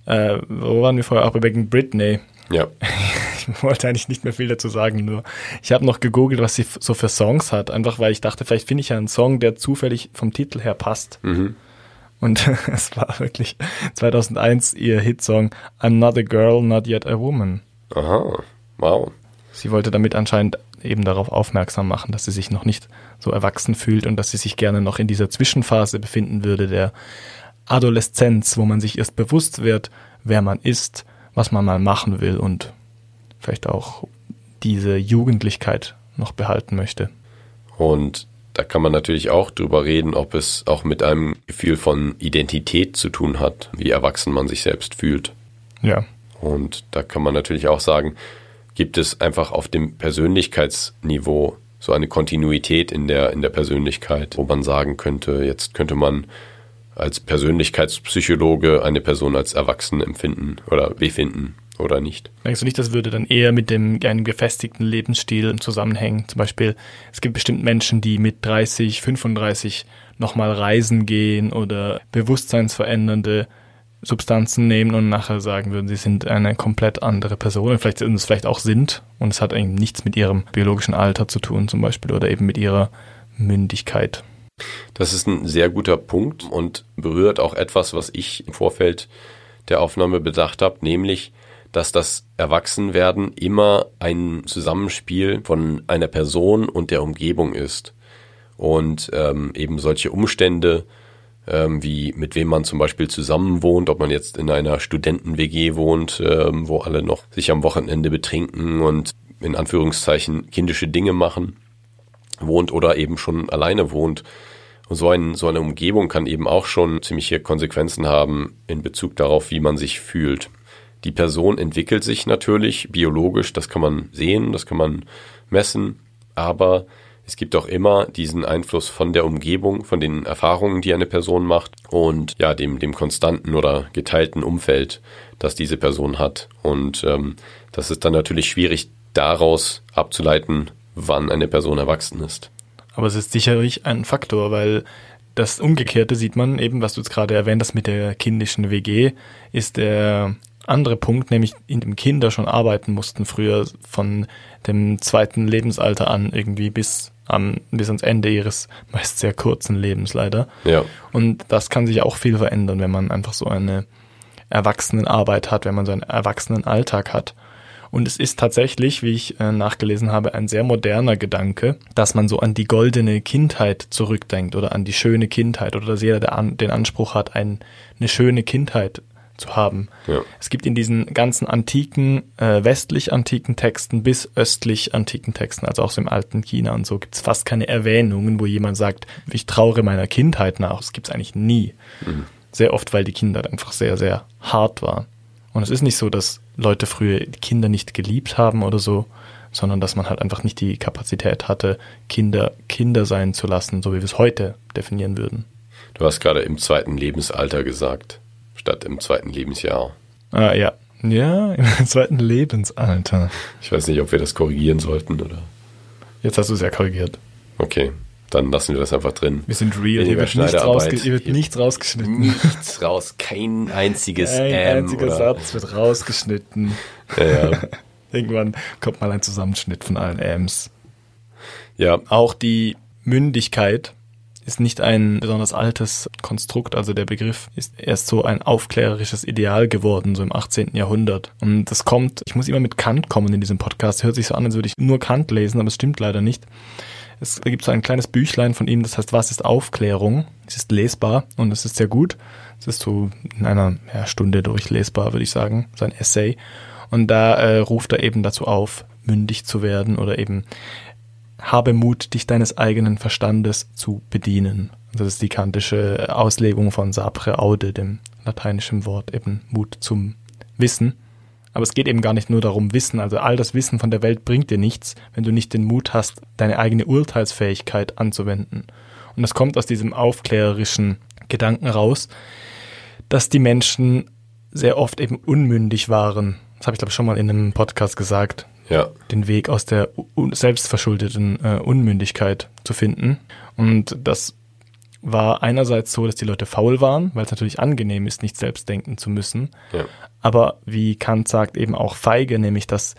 Äh, wo waren wir vorher? Auch wegen Britney. Ja, Ich wollte eigentlich nicht mehr viel dazu sagen, nur ich habe noch gegoogelt, was sie so für Songs hat, einfach weil ich dachte, vielleicht finde ich ja einen Song, der zufällig vom Titel her passt. mhm. Und es war wirklich 2001 ihr Hitsong I'm Not a Girl, Not Yet a Woman. aha, wow. Sie wollte damit anscheinend eben darauf aufmerksam machen, dass sie sich noch nicht so erwachsen fühlt und dass sie sich gerne noch in dieser Zwischenphase befinden würde der Adoleszenz, wo man sich erst bewusst wird, wer man ist, was man mal machen will und vielleicht auch diese Jugendlichkeit noch behalten möchte. Und da kann man natürlich auch drüber reden, ob es auch mit einem Gefühl von Identität zu tun hat, wie erwachsen man sich selbst fühlt. Ja, Und da kann man natürlich auch sagen, gibt es einfach auf dem Persönlichkeitsniveau so eine Kontinuität in der, in der Persönlichkeit, wo man sagen könnte, jetzt könnte man als Persönlichkeitspsychologe eine Person als erwachsen empfinden oder befinden oder nicht. Denkst du nicht, das würde dann eher mit dem einem gefestigten Lebensstil zusammenhängen? Zum Beispiel, es gibt bestimmt Menschen, die mit 30, 35 nochmal reisen gehen oder bewusstseinsverändernde Substanzen nehmen und nachher sagen würden, sie sind eine komplett andere Person und vielleicht und es vielleicht auch sind und es hat eben nichts mit ihrem biologischen Alter zu tun zum Beispiel oder eben mit ihrer Mündigkeit. Das ist ein sehr guter Punkt und berührt auch etwas, was ich im Vorfeld der Aufnahme bedacht habe, nämlich, dass das Erwachsenwerden immer ein Zusammenspiel von einer Person und der Umgebung ist. Und ähm, eben solche Umstände, ähm, wie mit wem man zum Beispiel zusammen wohnt, ob man jetzt in einer Studenten-WG wohnt, ähm, wo alle noch sich am Wochenende betrinken und in Anführungszeichen kindische Dinge machen, wohnt oder eben schon alleine wohnt. Und so, ein, so eine Umgebung kann eben auch schon ziemliche Konsequenzen haben in Bezug darauf, wie man sich fühlt. Die Person entwickelt sich natürlich biologisch, das kann man sehen, das kann man messen, aber es gibt auch immer diesen Einfluss von der Umgebung, von den Erfahrungen, die eine Person macht und ja, dem, dem konstanten oder geteilten Umfeld, das diese Person hat. Und ähm, das ist dann natürlich schwierig daraus abzuleiten, wann eine Person erwachsen ist. Aber es ist sicherlich ein Faktor, weil das Umgekehrte sieht man eben, was du jetzt gerade erwähnt hast mit der kindischen WG, ist der andere Punkt, nämlich in dem Kinder schon arbeiten mussten früher von dem zweiten Lebensalter an irgendwie bis am, bis ans Ende ihres meist sehr kurzen Lebens leider. Ja. Und das kann sich auch viel verändern, wenn man einfach so eine Erwachsenenarbeit hat, wenn man so einen Erwachsenenalltag hat. Und es ist tatsächlich, wie ich äh, nachgelesen habe, ein sehr moderner Gedanke, dass man so an die goldene Kindheit zurückdenkt oder an die schöne Kindheit oder dass jeder der an, den Anspruch hat, ein, eine schöne Kindheit zu haben. Ja. Es gibt in diesen ganzen antiken, äh, westlich antiken Texten bis östlich antiken Texten, also auch so im alten China und so, gibt es fast keine Erwähnungen, wo jemand sagt, ich traure meiner Kindheit nach. Das gibt es eigentlich nie. Sehr oft, weil die Kindheit einfach sehr, sehr hart war. Und es ist nicht so, dass Leute früher Kinder nicht geliebt haben oder so, sondern dass man halt einfach nicht die Kapazität hatte, Kinder Kinder sein zu lassen, so wie wir es heute definieren würden. Du hast gerade im zweiten Lebensalter gesagt, statt im zweiten Lebensjahr. Ah, ja. Ja, im zweiten Lebensalter. Ich weiß nicht, ob wir das korrigieren sollten oder. Jetzt hast du es ja korrigiert. Okay, dann lassen wir das einfach drin. Wir sind real. Hier wird, nichts, rausge hier wird Hier- nichts rausgeschnitten. Nichts raus, kein einziges Ein Ähm einziger oder, Satz wird rausgeschnitten. Ja, ja. Irgendwann kommt mal ein Zusammenschnitt von allen Ms. Ja. Auch die Mündigkeit ist nicht ein besonders altes Konstrukt, also der Begriff ist erst so ein aufklärerisches Ideal geworden, so im 18. Jahrhundert. Und das kommt, ich muss immer mit Kant kommen in diesem Podcast, hört sich so an, als würde ich nur Kant lesen, aber es stimmt leider nicht. Es gibt so ein kleines Büchlein von ihm, das heißt, was ist Aufklärung? Es ist lesbar und es ist sehr gut. Es ist so in einer ja, Stunde durchlesbar, würde ich sagen, sein Essay. Und da äh, ruft er eben dazu auf, mündig zu werden oder eben habe Mut, dich deines eigenen Verstandes zu bedienen. Das ist die kantische Auslegung von sapre aude, dem lateinischen Wort eben Mut zum Wissen. Aber es geht eben gar nicht nur darum, Wissen. Also all das Wissen von der Welt bringt dir nichts, wenn du nicht den Mut hast, deine eigene Urteilsfähigkeit anzuwenden. Und das kommt aus diesem aufklärerischen Gedanken raus, dass die Menschen sehr oft eben unmündig waren. Das habe ich glaube ich schon mal in einem Podcast gesagt ja. den Weg aus der selbstverschuldeten äh, Unmündigkeit zu finden. Und das war einerseits so, dass die Leute faul waren, weil es natürlich angenehm ist, nicht selbst denken zu müssen. Ja. Aber wie Kant sagt, eben auch feige, nämlich dass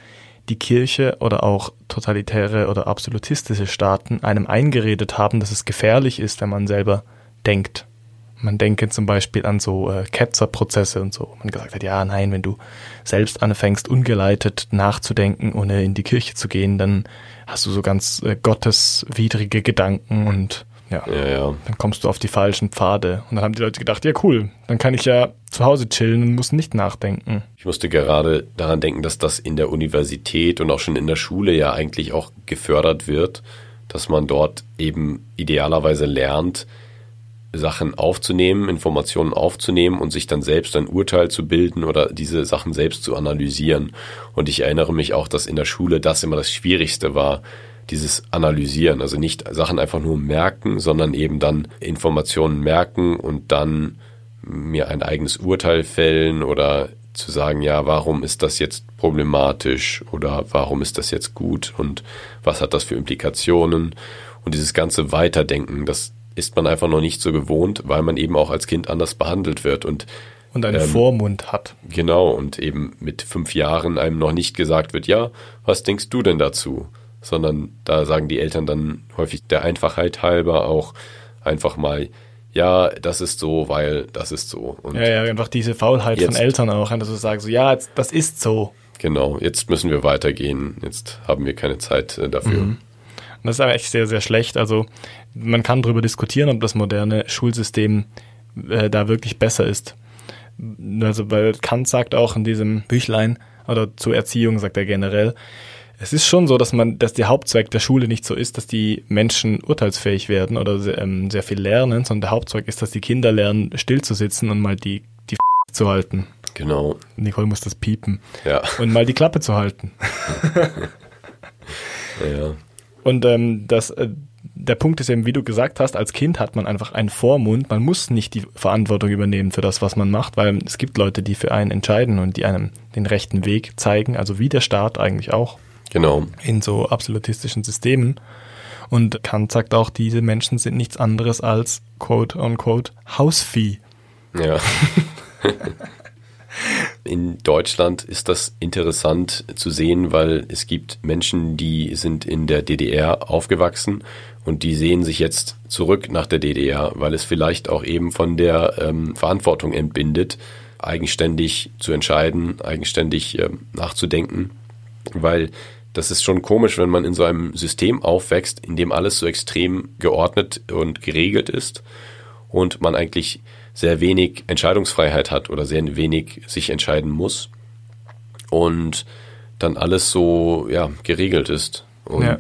die Kirche oder auch totalitäre oder absolutistische Staaten einem eingeredet haben, dass es gefährlich ist, wenn man selber denkt. Man denke zum Beispiel an so äh, Ketzerprozesse und so. Man gesagt hat, ja, nein, wenn du selbst anfängst, ungeleitet nachzudenken, ohne in die Kirche zu gehen, dann hast du so ganz äh, gotteswidrige Gedanken und ja, Ja, ja. dann kommst du auf die falschen Pfade. Und dann haben die Leute gedacht, ja cool, dann kann ich ja zu Hause chillen und muss nicht nachdenken. Ich musste gerade daran denken, dass das in der Universität und auch schon in der Schule ja eigentlich auch gefördert wird, dass man dort eben idealerweise lernt, Sachen aufzunehmen, Informationen aufzunehmen und sich dann selbst ein Urteil zu bilden oder diese Sachen selbst zu analysieren. Und ich erinnere mich auch, dass in der Schule das immer das Schwierigste war, dieses Analysieren. Also nicht Sachen einfach nur merken, sondern eben dann Informationen merken und dann mir ein eigenes Urteil fällen oder zu sagen, ja, warum ist das jetzt problematisch oder warum ist das jetzt gut und was hat das für Implikationen und dieses ganze Weiterdenken, das ist man einfach noch nicht so gewohnt, weil man eben auch als Kind anders behandelt wird und Und einen Ähm, Vormund hat. genau und eben mit fünf Jahren einem noch nicht gesagt wird, ja, was denkst du denn dazu? Sondern da sagen die Eltern dann häufig der Einfachheit halber auch einfach mal, ja, das ist so, weil das ist so. Und Ja, ja, einfach diese Faulheit von Jetzt- Eltern auch, dass du sagst, so, ja, das ist so. genau, jetzt müssen wir weitergehen, jetzt haben wir keine Zeit äh, dafür. Und das ist aber echt sehr, sehr schlecht. Also man kann darüber diskutieren, ob das moderne Schulsystem äh, da wirklich besser ist. Also weil Kant sagt auch in diesem Büchlein oder zur Erziehung sagt er generell, es ist schon so, dass man, dass der Hauptzweck der Schule nicht so ist, dass die Menschen urteilsfähig werden oder sehr, ähm, sehr viel lernen, sondern der Hauptzweck ist, dass die Kinder lernen, still zu sitzen und mal die, die zu halten. Genau, Nicole muss das piepen. ja, Und mal die Klappe zu halten. ja, Und ähm, das, äh, der Punkt ist eben, wie du gesagt hast, als Kind hat man einfach einen Vormund. Man muss nicht die Verantwortung übernehmen für das, was man macht, weil es gibt Leute, die für einen entscheiden und die einem den rechten Weg zeigen. Also wie der Staat eigentlich auch genau, in so absolutistischen Systemen. Und Kant sagt auch, diese Menschen sind nichts anderes als quote unquote Hausvieh. ja. In Deutschland ist das interessant zu sehen, weil es gibt Menschen, die sind in der DDR aufgewachsen und die sehen sich jetzt zurück nach der DDR, weil es vielleicht auch eben von der ähm, Verantwortung entbindet, eigenständig zu entscheiden, eigenständig ähm, nachzudenken, weil das ist schon komisch, wenn man in so einem System aufwächst, in dem alles so extrem geordnet und geregelt ist und man eigentlich sehr wenig Entscheidungsfreiheit hat oder sehr wenig sich entscheiden muss und dann alles so ja geregelt ist und Ja.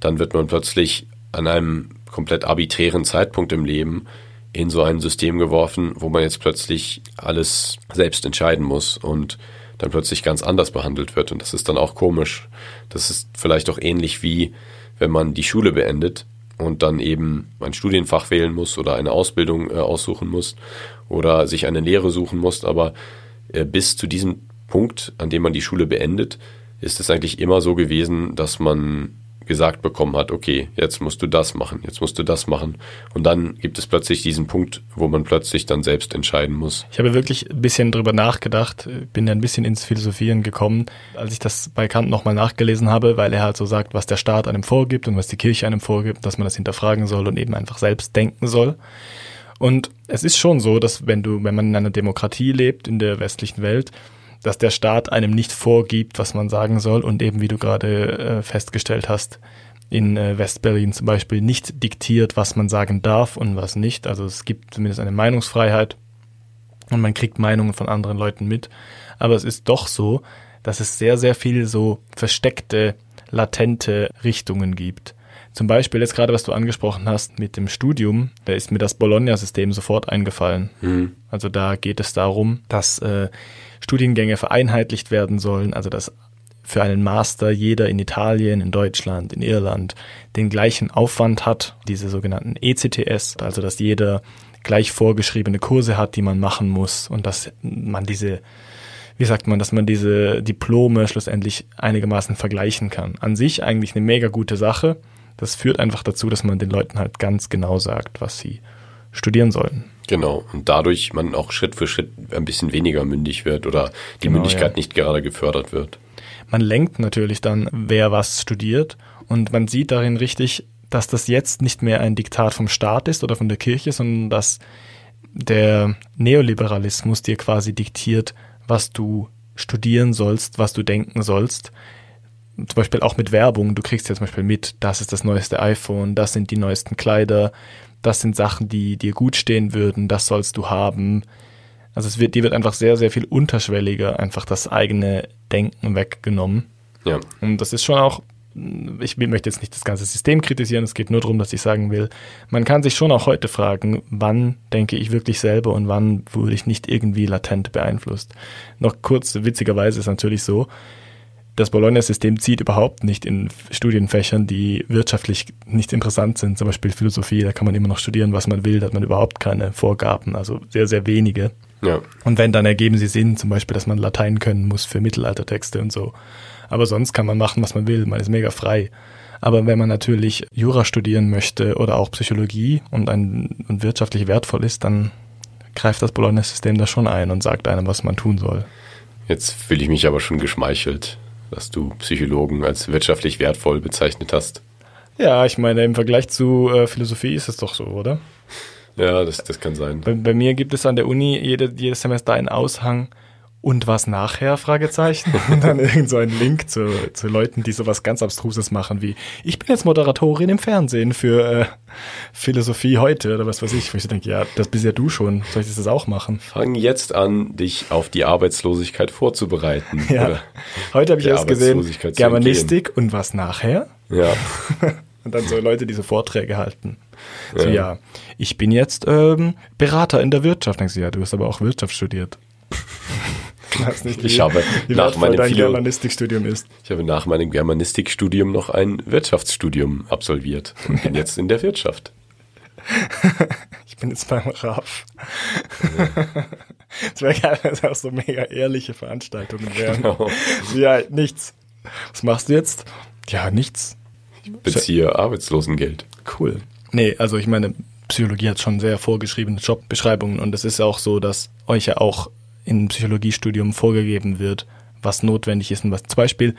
dann wird man plötzlich an einem komplett arbiträren Zeitpunkt im Leben in so ein System geworfen, wo man jetzt plötzlich alles selbst entscheiden muss und dann plötzlich ganz anders behandelt wird und das ist dann auch komisch. Das ist vielleicht auch ähnlich wie wenn man die Schule beendet und dann eben ein Studienfach wählen muss oder eine Ausbildung äh, aussuchen muss oder sich eine Lehre suchen muss, aber äh, bis zu diesem Punkt, an dem man die Schule beendet, ist es eigentlich immer so gewesen, dass man gesagt bekommen hat, okay, jetzt musst du das machen, jetzt musst du das machen. Und dann gibt es plötzlich diesen Punkt, wo man plötzlich dann selbst entscheiden muss. Ich habe wirklich ein bisschen drüber nachgedacht, bin ja ein bisschen ins Philosophieren gekommen, als ich das bei Kant nochmal nachgelesen habe, weil er halt so sagt, was der Staat einem vorgibt und was die Kirche einem vorgibt, dass man das hinterfragen soll und eben einfach selbst denken soll. Und es ist schon so, dass wenn du, wenn man in einer Demokratie lebt, in der westlichen Welt, dass der Staat einem nicht vorgibt, was man sagen soll und eben, wie du gerade äh, festgestellt hast, in äh, Westberlin zum Beispiel nicht diktiert, was man sagen darf und was nicht. Also es gibt zumindest eine Meinungsfreiheit und man kriegt Meinungen von anderen Leuten mit. Aber es ist doch so, dass es sehr, sehr viel so versteckte, latente Richtungen gibt. Zum Beispiel jetzt gerade, was du angesprochen hast mit dem Studium, da ist mir das Bologna-System sofort eingefallen. Mhm. Also da geht es darum, dass äh, Studiengänge vereinheitlicht werden sollen, also dass für einen Master jeder in Italien, in Deutschland, in Irland den gleichen Aufwand hat, diese sogenannten ECTS, also dass jeder gleich vorgeschriebene Kurse hat, die man machen muss und dass man diese, wie sagt man, dass man diese Diplome schlussendlich einigermaßen vergleichen kann. An sich eigentlich eine mega gute Sache. Das führt einfach dazu, dass man den Leuten halt ganz genau sagt, was sie studieren sollen. Genau, und dadurch man auch Schritt für Schritt ein bisschen weniger mündig wird oder die genau, Mündigkeit ja. nicht gerade gefördert wird. Man lenkt natürlich dann, wer was studiert und man sieht darin richtig, dass das jetzt nicht mehr ein Diktat vom Staat ist oder von der Kirche, sondern dass der Neoliberalismus dir quasi diktiert, was du studieren sollst, was du denken sollst. Zum Beispiel auch mit Werbung. Du kriegst ja zum Beispiel mit, das ist das neueste iPhone, das sind die neuesten Kleider, das sind Sachen, die dir gut stehen würden, das sollst du haben. Also es wird, dir wird einfach sehr, sehr viel unterschwelliger einfach das eigene Denken weggenommen. Ja. Und das ist schon auch, ich möchte jetzt nicht das ganze System kritisieren, es geht nur darum, dass ich sagen will, man kann sich schon auch heute fragen, wann denke ich wirklich selber und wann wurde ich nicht irgendwie latent beeinflusst. Noch kurz, witzigerweise ist natürlich so, das Bologna-System zieht überhaupt nicht in Studienfächern, die wirtschaftlich nicht interessant sind, zum Beispiel Philosophie, da kann man immer noch studieren, was man will, da hat man überhaupt keine Vorgaben, also sehr, sehr wenige. Ja. Und wenn, dann ergeben sie Sinn, zum Beispiel, dass man Latein können muss für Mittelaltertexte und so. Aber sonst kann man machen, was man will, man ist mega frei. Aber wenn man natürlich Jura studieren möchte oder auch Psychologie und, ein, und wirtschaftlich wertvoll ist, dann greift das Bologna-System da schon ein und sagt einem, was man tun soll. Jetzt fühle ich mich aber schon geschmeichelt dass du Psychologen als wirtschaftlich wertvoll bezeichnet hast. Ja, ich meine, im Vergleich zu äh, Philosophie ist es doch so, oder? Ja, das, das kann sein. Bei, bei mir gibt es an der Uni jede, jedes Semester einen Aushang, und was nachher? Fragezeichen. Und dann irgend so ein Link zu, zu Leuten, die sowas ganz Abstruses machen wie, ich bin jetzt Moderatorin im Fernsehen für äh, Philosophie heute oder was weiß ich. Wo ich denke, ja, das bist ja du schon. Soll ich das auch machen? Fang jetzt an, dich auf die Arbeitslosigkeit vorzubereiten. Ja. Heute habe ich erst gesehen, Germanistik und was nachher? Ja. und dann so Leute, die so Vorträge halten. So, ja, ja ich bin jetzt ähm, Berater in der Wirtschaft. Denkst du, ja, du hast aber auch Wirtschaft studiert. weiß nicht, wie, ich habe nach meinem dein Philo Germanistikstudium ist. Ich habe nach meinem Germanistikstudium noch ein Wirtschaftsstudium absolviert und bin jetzt in der Wirtschaft. ich bin jetzt beim RAF. Es wäre geil, wenn es auch so mega ehrliche Veranstaltungen wären. Genau. Ja, nichts. Was machst du jetzt? Ja, nichts. Ich beziehe Arbeitslosengeld. Cool. Nee, also ich meine, Psychologie hat schon sehr vorgeschriebene Jobbeschreibungen und es ist auch so, dass euch ja auch im Psychologiestudium vorgegeben wird, was notwendig ist und was. Zum Beispiel,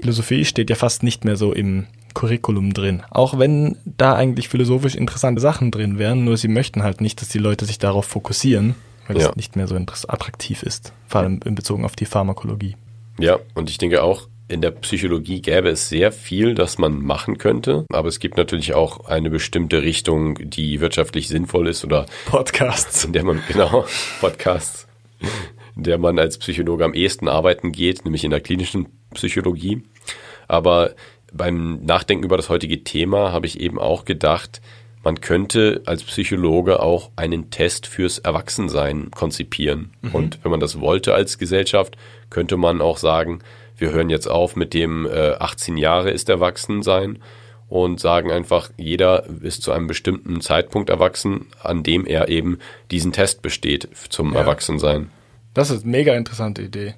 Philosophie steht ja fast nicht mehr so im Curriculum drin. Auch wenn da eigentlich philosophisch interessante Sachen drin wären, nur sie möchten halt nicht, dass die Leute sich darauf fokussieren, weil ja. es nicht mehr so attraktiv ist, vor allem in Bezug auf die Pharmakologie. Ja, und ich denke auch, in der Psychologie gäbe es sehr viel, das man machen könnte, aber es gibt natürlich auch eine bestimmte Richtung, die wirtschaftlich sinnvoll ist oder Podcasts, in der man genau Podcasts in der man als Psychologe am ehesten arbeiten geht, nämlich in der klinischen Psychologie. Aber beim Nachdenken über das heutige Thema habe ich eben auch gedacht, man könnte als Psychologe auch einen Test fürs Erwachsensein konzipieren. Mhm. Und wenn man das wollte als Gesellschaft, könnte man auch sagen, wir hören jetzt auf mit dem äh, 18 Jahre ist Erwachsensein und sagen einfach, jeder ist zu einem bestimmten Zeitpunkt erwachsen, an dem er eben diesen Test besteht zum ja. Erwachsensein. Das ist eine mega interessante Idee.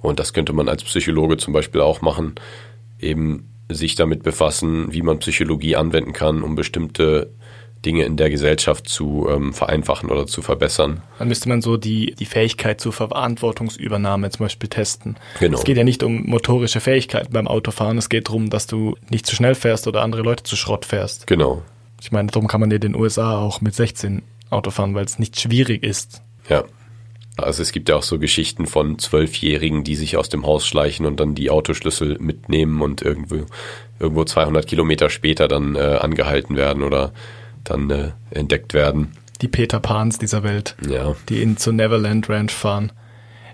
Und das könnte man als Psychologe zum Beispiel auch machen, eben sich damit befassen, wie man Psychologie anwenden kann, um bestimmte Dinge in der Gesellschaft zu ähm, vereinfachen oder zu verbessern. Dann müsste man so die, die Fähigkeit zur Verantwortungsübernahme zum Beispiel testen. Genau. Es geht ja nicht um motorische Fähigkeiten beim Autofahren, es geht darum, dass du nicht zu schnell fährst oder andere Leute zu Schrott fährst. Genau. Ich meine, darum kann man ja in den USA auch mit 16 Auto fahren, weil es nicht schwierig ist. Ja. Also es gibt ja auch so Geschichten von Zwölfjährigen, die sich aus dem Haus schleichen und dann die Autoschlüssel mitnehmen und irgendwo, irgendwo 200 Kilometer später dann äh, angehalten werden oder dann äh, entdeckt werden. Die Peter Pans dieser Welt, Ja. die in zur Neverland Ranch fahren.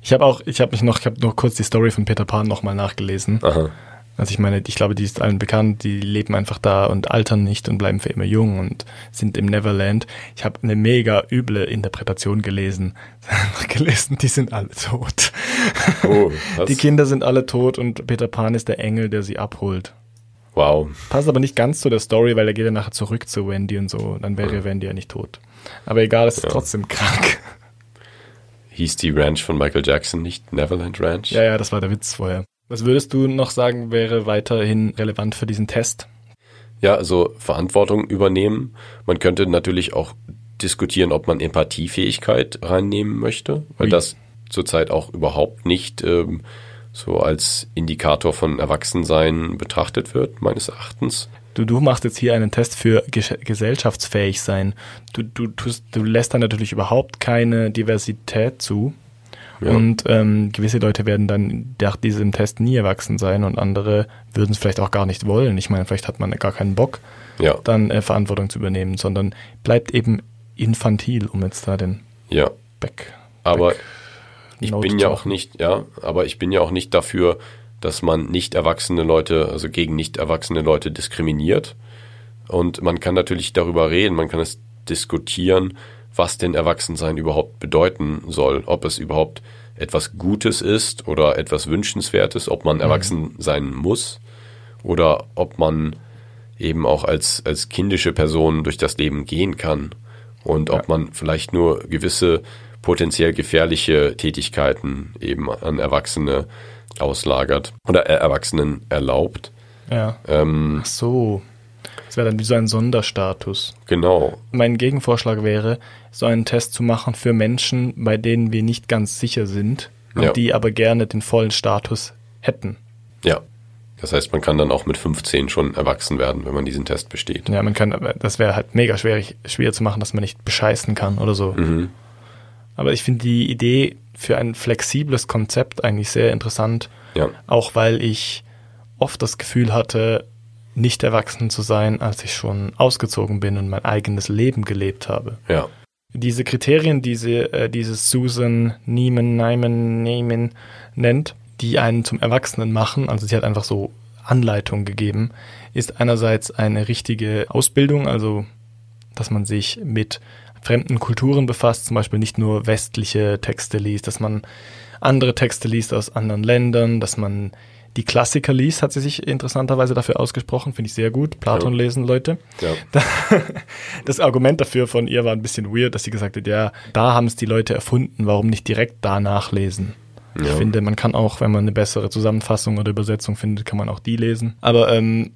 Ich habe auch, ich habe mich noch, ich habe noch kurz die Story von Peter Pan nochmal nachgelesen. Aha. Also ich meine, ich glaube, die ist allen bekannt, die leben einfach da und altern nicht und bleiben für immer jung und sind im Neverland. Ich habe eine mega üble Interpretation gelesen. gelesen, die sind alle tot. Oh? Die Kinder sind alle tot und Peter Pan ist der Engel, der sie abholt. Wow. Passt aber nicht ganz zu der Story, weil er geht ja nachher zurück zu Wendy und so. Dann wäre Wendy ja nicht tot. Aber egal, es ist Ja. trotzdem krank. Hieß die Ranch von Michael Jackson nicht Neverland Ranch? Ja, ja, das war der Witz vorher. Was würdest du noch sagen, wäre weiterhin relevant für diesen Test? Ja, also Verantwortung übernehmen. Man könnte natürlich auch diskutieren, ob man Empathiefähigkeit reinnehmen möchte, weil Ui. das zurzeit auch überhaupt nicht ähm, so als Indikator von Erwachsensein betrachtet wird, meines Erachtens. Du, du machst jetzt hier einen Test für ges gesellschaftsfähig sein. Du, du, tust, du lässt da natürlich überhaupt keine Diversität zu. Ja. Und ähm, gewisse Leute werden dann nach diesem Test nie erwachsen sein und andere würden es vielleicht auch gar nicht wollen. Ich meine, vielleicht hat man gar keinen Bock, Ja, dann äh, Verantwortung zu übernehmen, sondern bleibt eben infantil, um jetzt da den ja. Back. Aber Back ich bin ja auch nicht, ja, aber ich bin ja auch nicht dafür, dass man nicht erwachsene Leute, also gegen nicht erwachsene Leute diskriminiert. Und man kann natürlich darüber reden, man kann es diskutieren, was denn Erwachsensein überhaupt bedeuten soll, ob es überhaupt etwas Gutes ist oder etwas Wünschenswertes, ob man erwachsen sein muss oder ob man eben auch als, als kindische Person durch das Leben gehen kann. Und ob man vielleicht nur gewisse potenziell gefährliche Tätigkeiten eben an Erwachsene auslagert oder Erwachsenen erlaubt. Ja. Ähm, Ach so. Das wäre dann wie so ein Sonderstatus. genau, Mein Gegenvorschlag wäre, so einen Test zu machen für Menschen, bei denen wir nicht ganz sicher sind und Ja. die aber gerne den vollen Status hätten. ja. Das heißt, man kann dann auch mit 15 schon erwachsen werden, wenn man diesen Test besteht. Ja, man kann, aber das wäre halt mega schwierig, schwer zu machen, dass man nicht bescheißen kann oder so. Mhm. Aber ich finde die Idee für ein flexibles Konzept eigentlich sehr interessant, Ja, auch weil ich oft das Gefühl hatte, nicht erwachsen zu sein, als ich schon ausgezogen bin und mein eigenes Leben gelebt habe. ja, diese Kriterien, diese, äh, dieses Susan Nieman, Neiman, Neiman nennt, die einen zum Erwachsenen machen, also sie hat einfach so Anleitung gegeben, ist einerseits eine richtige Ausbildung, also dass man sich mit fremden Kulturen befasst, zum Beispiel nicht nur westliche Texte liest, dass man andere Texte liest aus anderen Ländern, dass man die Klassiker liest, hat sie sich interessanterweise dafür ausgesprochen, finde ich sehr gut. Platon Ja. lesen, Leute. ja, Das Argument dafür von ihr war ein bisschen weird, dass sie gesagt hat, ja, da haben es die Leute erfunden, warum nicht direkt da nachlesen? Ich Ja. finde, man kann auch, wenn man eine bessere Zusammenfassung oder Übersetzung findet, kann man auch die lesen. Aber ähm,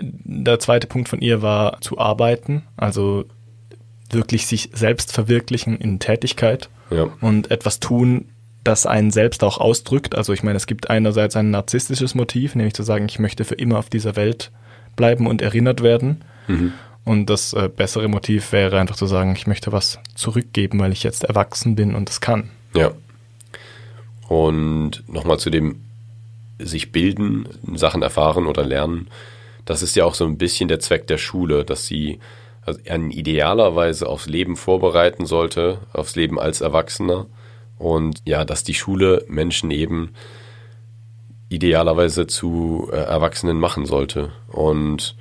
der zweite Punkt von ihr war zu arbeiten, also wirklich sich selbst verwirklichen in Tätigkeit ja, und etwas tun, das einen selbst auch ausdrückt. Also ich meine, es gibt einerseits ein narzisstisches Motiv, nämlich zu sagen, ich möchte für immer auf dieser Welt bleiben und erinnert werden. mhm. Und das äh, bessere Motiv wäre einfach zu sagen, ich möchte was zurückgeben, weil ich jetzt erwachsen bin und es kann. ja. Und nochmal zu dem sich bilden, Sachen erfahren oder lernen. Das ist ja auch so ein bisschen der Zweck der Schule, dass sie also einen idealerweise aufs Leben vorbereiten sollte, aufs Leben als Erwachsener. Und ja, dass die Schule Menschen eben idealerweise zu äh, Erwachsenen machen sollte. Und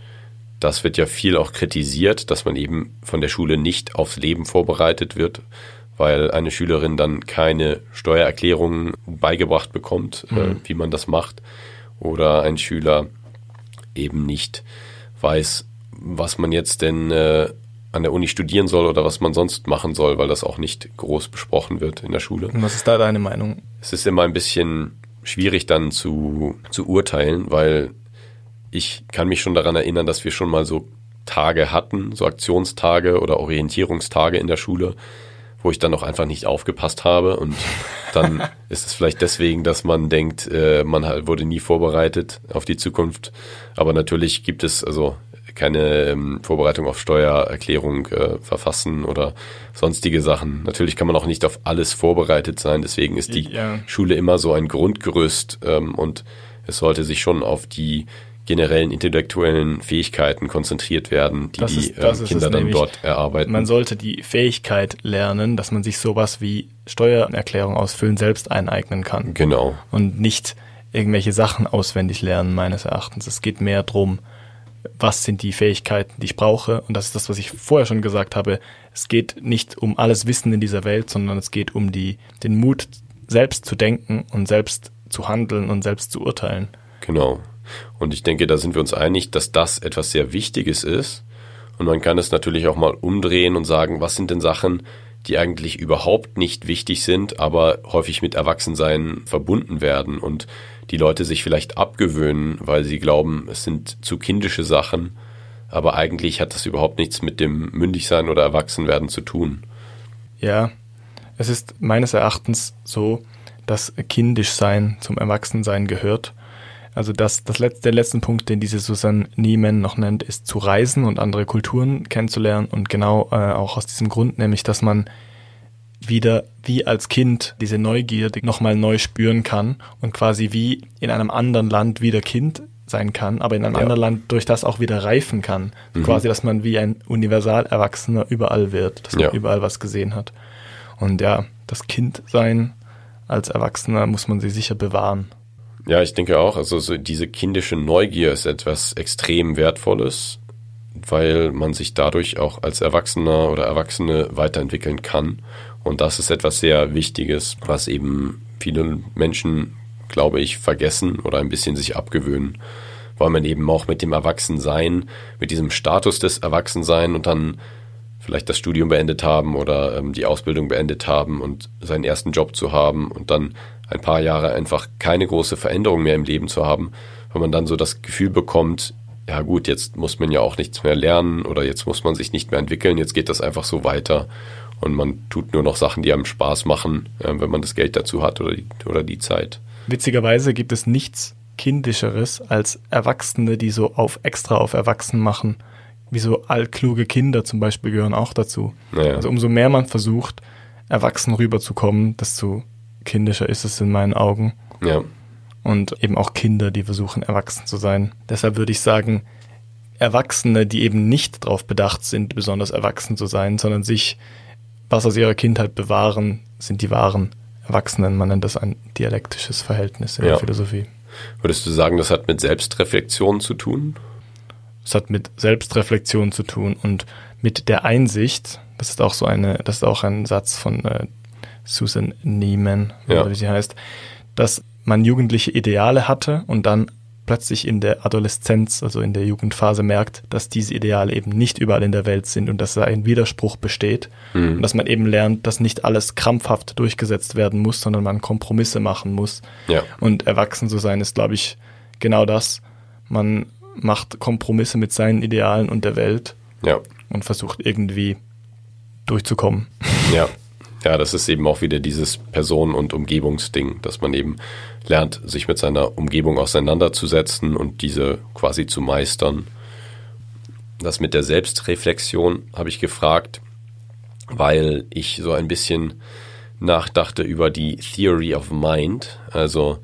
das wird ja viel auch kritisiert, dass man eben von der Schule nicht aufs Leben vorbereitet wird, weil eine Schülerin dann keine Steuererklärungen beigebracht bekommt, äh, wie man das macht, oder ein Schüler eben nicht weiß, was man jetzt denn äh, an der Uni studieren soll oder was man sonst machen soll, weil das auch nicht groß besprochen wird in der Schule. Und was ist da deine Meinung? Es ist immer ein bisschen schwierig dann zu, zu urteilen, weil ich kann mich schon daran erinnern, dass wir schon mal so Tage hatten, so Aktionstage oder Orientierungstage in der Schule, wo ich dann auch einfach nicht aufgepasst habe und dann ist es vielleicht deswegen, dass man denkt, äh, man wurde nie vorbereitet auf die Zukunft. Aber natürlich gibt es also keine ähm, Vorbereitung auf Steuererklärung äh, verfassen oder sonstige Sachen. Natürlich kann man auch nicht auf alles vorbereitet sein. Deswegen ist die ja. Schule immer so ein Grundgerüst ähm, und es sollte sich schon auf die generellen intellektuellen Fähigkeiten konzentriert werden, die das die ist, äh, Kinder dann nämlich, dort erarbeiten. Man sollte die Fähigkeit lernen, dass man sich sowas wie Steuererklärung ausfüllen selbst aneignen kann. Genau. Und nicht irgendwelche Sachen auswendig lernen, meines Erachtens. Es geht mehr drum, was sind die Fähigkeiten, die ich brauche. Und das ist das, was ich vorher schon gesagt habe. Es geht nicht um alles Wissen in dieser Welt, sondern es geht um die, den Mut, selbst zu denken und selbst zu handeln und selbst zu urteilen. Genau. Und ich denke, da sind wir uns einig, dass das etwas sehr Wichtiges ist. Und man kann es natürlich auch mal umdrehen und sagen, was sind denn Sachen, die eigentlich überhaupt nicht wichtig sind, aber häufig mit Erwachsensein verbunden werden und die Leute sich vielleicht abgewöhnen, weil sie glauben, es sind zu kindische Sachen, aber eigentlich hat das überhaupt nichts mit dem Mündigsein oder Erwachsenwerden zu tun. Ja, es ist meines Erachtens so, dass Kindischsein zum Erwachsensein gehört. Also das, das letzte, der letzte Punkt, den diese Susan Niemann noch nennt, ist zu reisen und andere Kulturen kennenzulernen. Und genau äh, auch aus diesem Grund, nämlich dass man wieder wie als Kind diese Neugierde nochmal neu spüren kann und quasi wie in einem anderen Land wieder Kind sein kann, aber in einem ja. anderen Land durch das auch wieder reifen kann. Mhm. Quasi, dass man wie ein Universal-Erwachsener überall wird, dass man ja. überall was gesehen hat. Und ja, das Kindsein als Erwachsener muss man sich sicher bewahren. Ja, ich denke auch. Also so diese kindische Neugier ist etwas extrem Wertvolles, weil man sich dadurch auch als Erwachsener oder Erwachsene weiterentwickeln kann. Und das ist etwas sehr Wichtiges, was eben viele Menschen, glaube ich, vergessen oder ein bisschen sich abgewöhnen, weil man eben auch mit dem Erwachsensein, mit diesem Status des Erwachsensein und dann vielleicht das Studium beendet haben oder ähm, die Ausbildung beendet haben und seinen ersten Job zu haben und dann ein paar Jahre einfach keine große Veränderung mehr im Leben zu haben, weil man dann so das Gefühl bekommt, ja gut, jetzt muss man ja auch nichts mehr lernen oder jetzt muss man sich nicht mehr entwickeln, jetzt geht das einfach so weiter und man tut nur noch Sachen, die einem Spaß machen, äh, wenn man das Geld dazu hat oder die, oder die Zeit. Witzigerweise gibt es nichts kindischeres als Erwachsene, die so auf extra auf Erwachsen machen. Wie so altkluge Kinder zum Beispiel gehören auch dazu. Naja. Also umso mehr man versucht, erwachsen rüberzukommen, desto kindischer ist es in meinen Augen. Ja. Und eben auch Kinder, die versuchen, erwachsen zu sein. Deshalb würde ich sagen, Erwachsene, die eben nicht darauf bedacht sind, besonders erwachsen zu sein, sondern sich was aus ihrer Kindheit bewahren, sind die wahren Erwachsenen. Man nennt das ein dialektisches Verhältnis in ja. der Philosophie. Würdest du sagen, das hat mit Selbstreflexion zu tun? Es hat mit Selbstreflexion zu tun und mit der Einsicht, das ist auch so eine, das ist auch ein Satz von äh, Susan Neiman, ja. wie sie heißt, dass man jugendliche Ideale hatte und dann plötzlich in der Adoleszenz, also in der Jugendphase merkt, dass diese Ideale eben nicht überall in der Welt sind und dass da ein Widerspruch besteht mhm. und dass man eben lernt, dass nicht alles krampfhaft durchgesetzt werden muss, sondern man Kompromisse machen muss. Ja. Und erwachsen zu sein ist, glaube ich, genau das. Man macht Kompromisse mit seinen Idealen und der Welt ja. und versucht irgendwie durchzukommen. Ja. Ja, das ist eben auch wieder dieses Personen- und Umgebungsding, dass man eben lernt, sich mit seiner Umgebung auseinanderzusetzen und diese quasi zu meistern. Das mit der Selbstreflexion habe ich gefragt, weil ich so ein bisschen nachdachte über die Theory of Mind. Also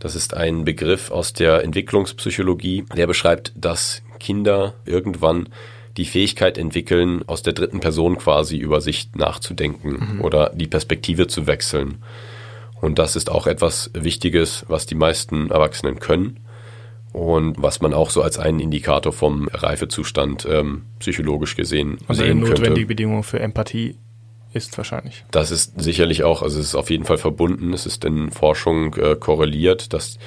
das ist ein Begriff aus der Entwicklungspsychologie, der beschreibt, dass Kinder irgendwann die Fähigkeit entwickeln, aus der dritten Person quasi über sich nachzudenken mhm. oder die Perspektive zu wechseln. Und das ist auch etwas Wichtiges, was die meisten Erwachsenen können und was man auch so als einen Indikator vom Reifezustand ähm, psychologisch gesehen also sehen eine notwendige könnte. Bedingung für Empathie ist wahrscheinlich. Das ist sicherlich auch, also es ist auf jeden Fall verbunden, es ist in Forschung äh, korreliert, dass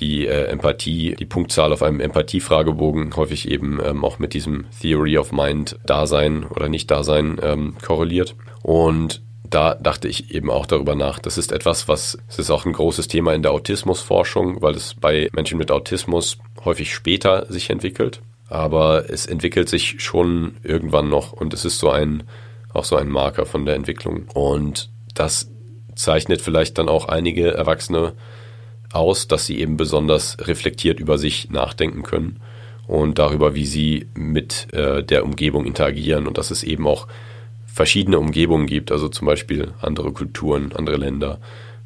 die äh, Empathie, die Punktzahl auf einem Empathiefragebogen häufig eben ähm, auch mit diesem Theory of Mind Dasein oder nicht Dasein ähm, korreliert. Und da dachte ich eben auch darüber nach. Das ist etwas, was, es ist auch ein großes Thema in der Autismusforschung, weil es bei Menschen mit Autismus häufig später sich entwickelt. Aber es entwickelt sich schon irgendwann noch und es ist so ein, auch so ein Marker von der Entwicklung. Und das zeichnet vielleicht dann auch einige Erwachsene aus, dass sie eben besonders reflektiert über sich nachdenken können und darüber, wie sie mit äh, der Umgebung interagieren und dass es eben auch verschiedene Umgebungen gibt, also zum Beispiel andere Kulturen, andere Länder,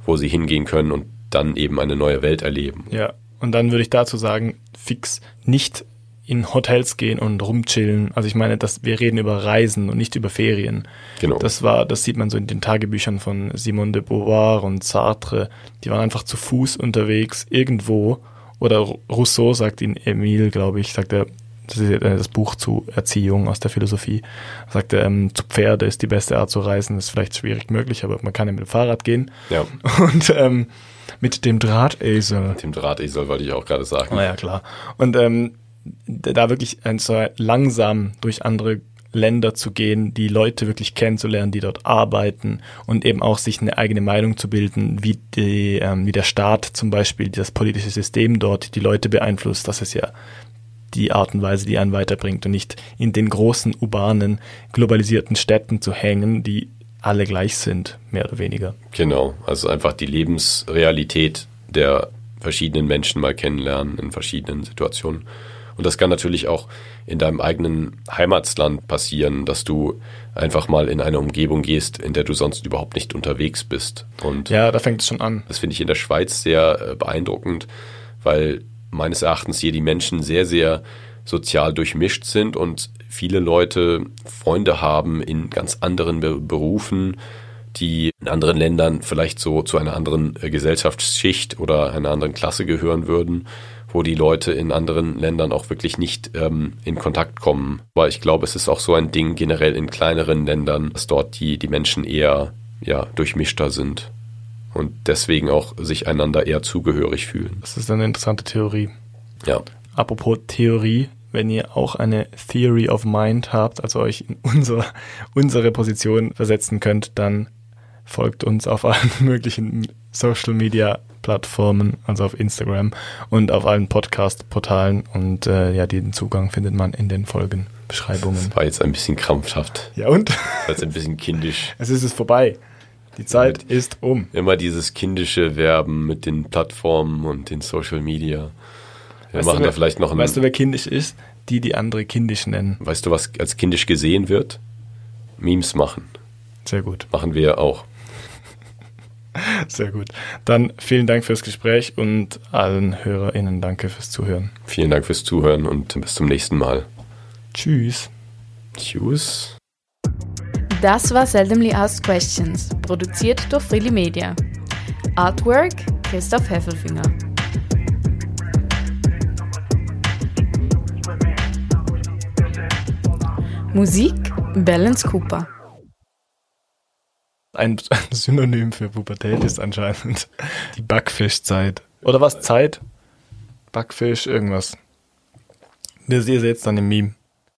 wo sie hingehen können und dann eben eine neue Welt erleben. Ja, und dann würde ich dazu sagen, fix nicht in Hotels gehen und rumchillen. Also ich meine, dass wir reden über Reisen und nicht über Ferien. Genau. Das war, das sieht man so in den Tagebüchern von Simone de Beauvoir und Sartre. Die waren einfach zu Fuß unterwegs irgendwo. Oder Rousseau sagt in Emile, glaube ich, sagt er, das ist das Buch zu Erziehung aus der Philosophie, sagt er, ähm, zu Pferde ist die beste Art zu reisen, das ist vielleicht schwierig möglich, aber man kann ja mit dem Fahrrad gehen. Ja. Und ähm, mit dem Drahtesel. Mit dem Drahtesel wollte ich auch gerade sagen. Naja, klar. Und ähm, da wirklich so langsam durch andere Länder zu gehen, die Leute wirklich kennenzulernen, die dort arbeiten und eben auch sich eine eigene Meinung zu bilden, wie, die, ähm, wie der Staat zum Beispiel das politische System dort die Leute beeinflusst. Das ist ja die Art und Weise, die einen weiterbringt und nicht in den großen, urbanen, globalisierten Städten zu hängen, die alle gleich sind, mehr oder weniger. Genau, also einfach die Lebensrealität der verschiedenen Menschen mal kennenlernen in verschiedenen Situationen. Und das kann natürlich auch in deinem eigenen Heimatsland passieren, dass du einfach mal in eine Umgebung gehst, in der du sonst überhaupt nicht unterwegs bist. Und ja, da fängt es schon an. Das finde ich in der Schweiz sehr äh, beeindruckend, weil meines Erachtens hier die Menschen sehr, sehr sozial durchmischt sind und viele Leute Freunde haben in ganz anderen Berufen, die in anderen Ländern vielleicht so zu einer anderen äh, Gesellschaftsschicht oder einer anderen Klasse gehören würden, wo die Leute in anderen Ländern auch wirklich nicht ähm, in Kontakt kommen. Aber ich glaube, es ist auch so ein Ding generell in kleineren Ländern, dass dort die, die Menschen eher ja, durchmischter sind und deswegen auch sich einander eher zugehörig fühlen. Das ist eine interessante Theorie. Ja. Apropos Theorie, wenn ihr auch eine Theory of Mind habt, also euch in unsere, unsere Position versetzen könnt, dann folgt uns auf allen möglichen Social Media Plattformen, also auf Instagram und auf allen Podcast-Portalen und äh, ja, den Zugang findet man in den Folgenbeschreibungen. Das war jetzt ein bisschen krampfhaft. Ja und? Das war jetzt ein bisschen kindisch. Es ist es vorbei. Die Zeit ja, ist um. Immer dieses kindische Werben mit den Plattformen und den Social Media. Wir weißt machen du, da vielleicht noch einen. Weißt du, wer kindisch ist? Die, die andere kindisch nennen. Weißt du, was als kindisch gesehen wird? Memes machen. Sehr gut. Machen wir auch. Sehr gut. Dann vielen Dank fürs Gespräch und allen HörerInnen danke fürs Zuhören. Vielen Dank fürs Zuhören und bis zum nächsten Mal. Tschüss. Tschüss. Das war Seldomly Asked Questions, produziert durch Freely Media. Artwork Christoph Heffelfinger. Musik Balance Cooper. Ein, Synonym für Pubertät ist anscheinend die Backfischzeit. Oder was? Zeit? Backfisch, irgendwas. Wir sehen jetzt dann im Meme.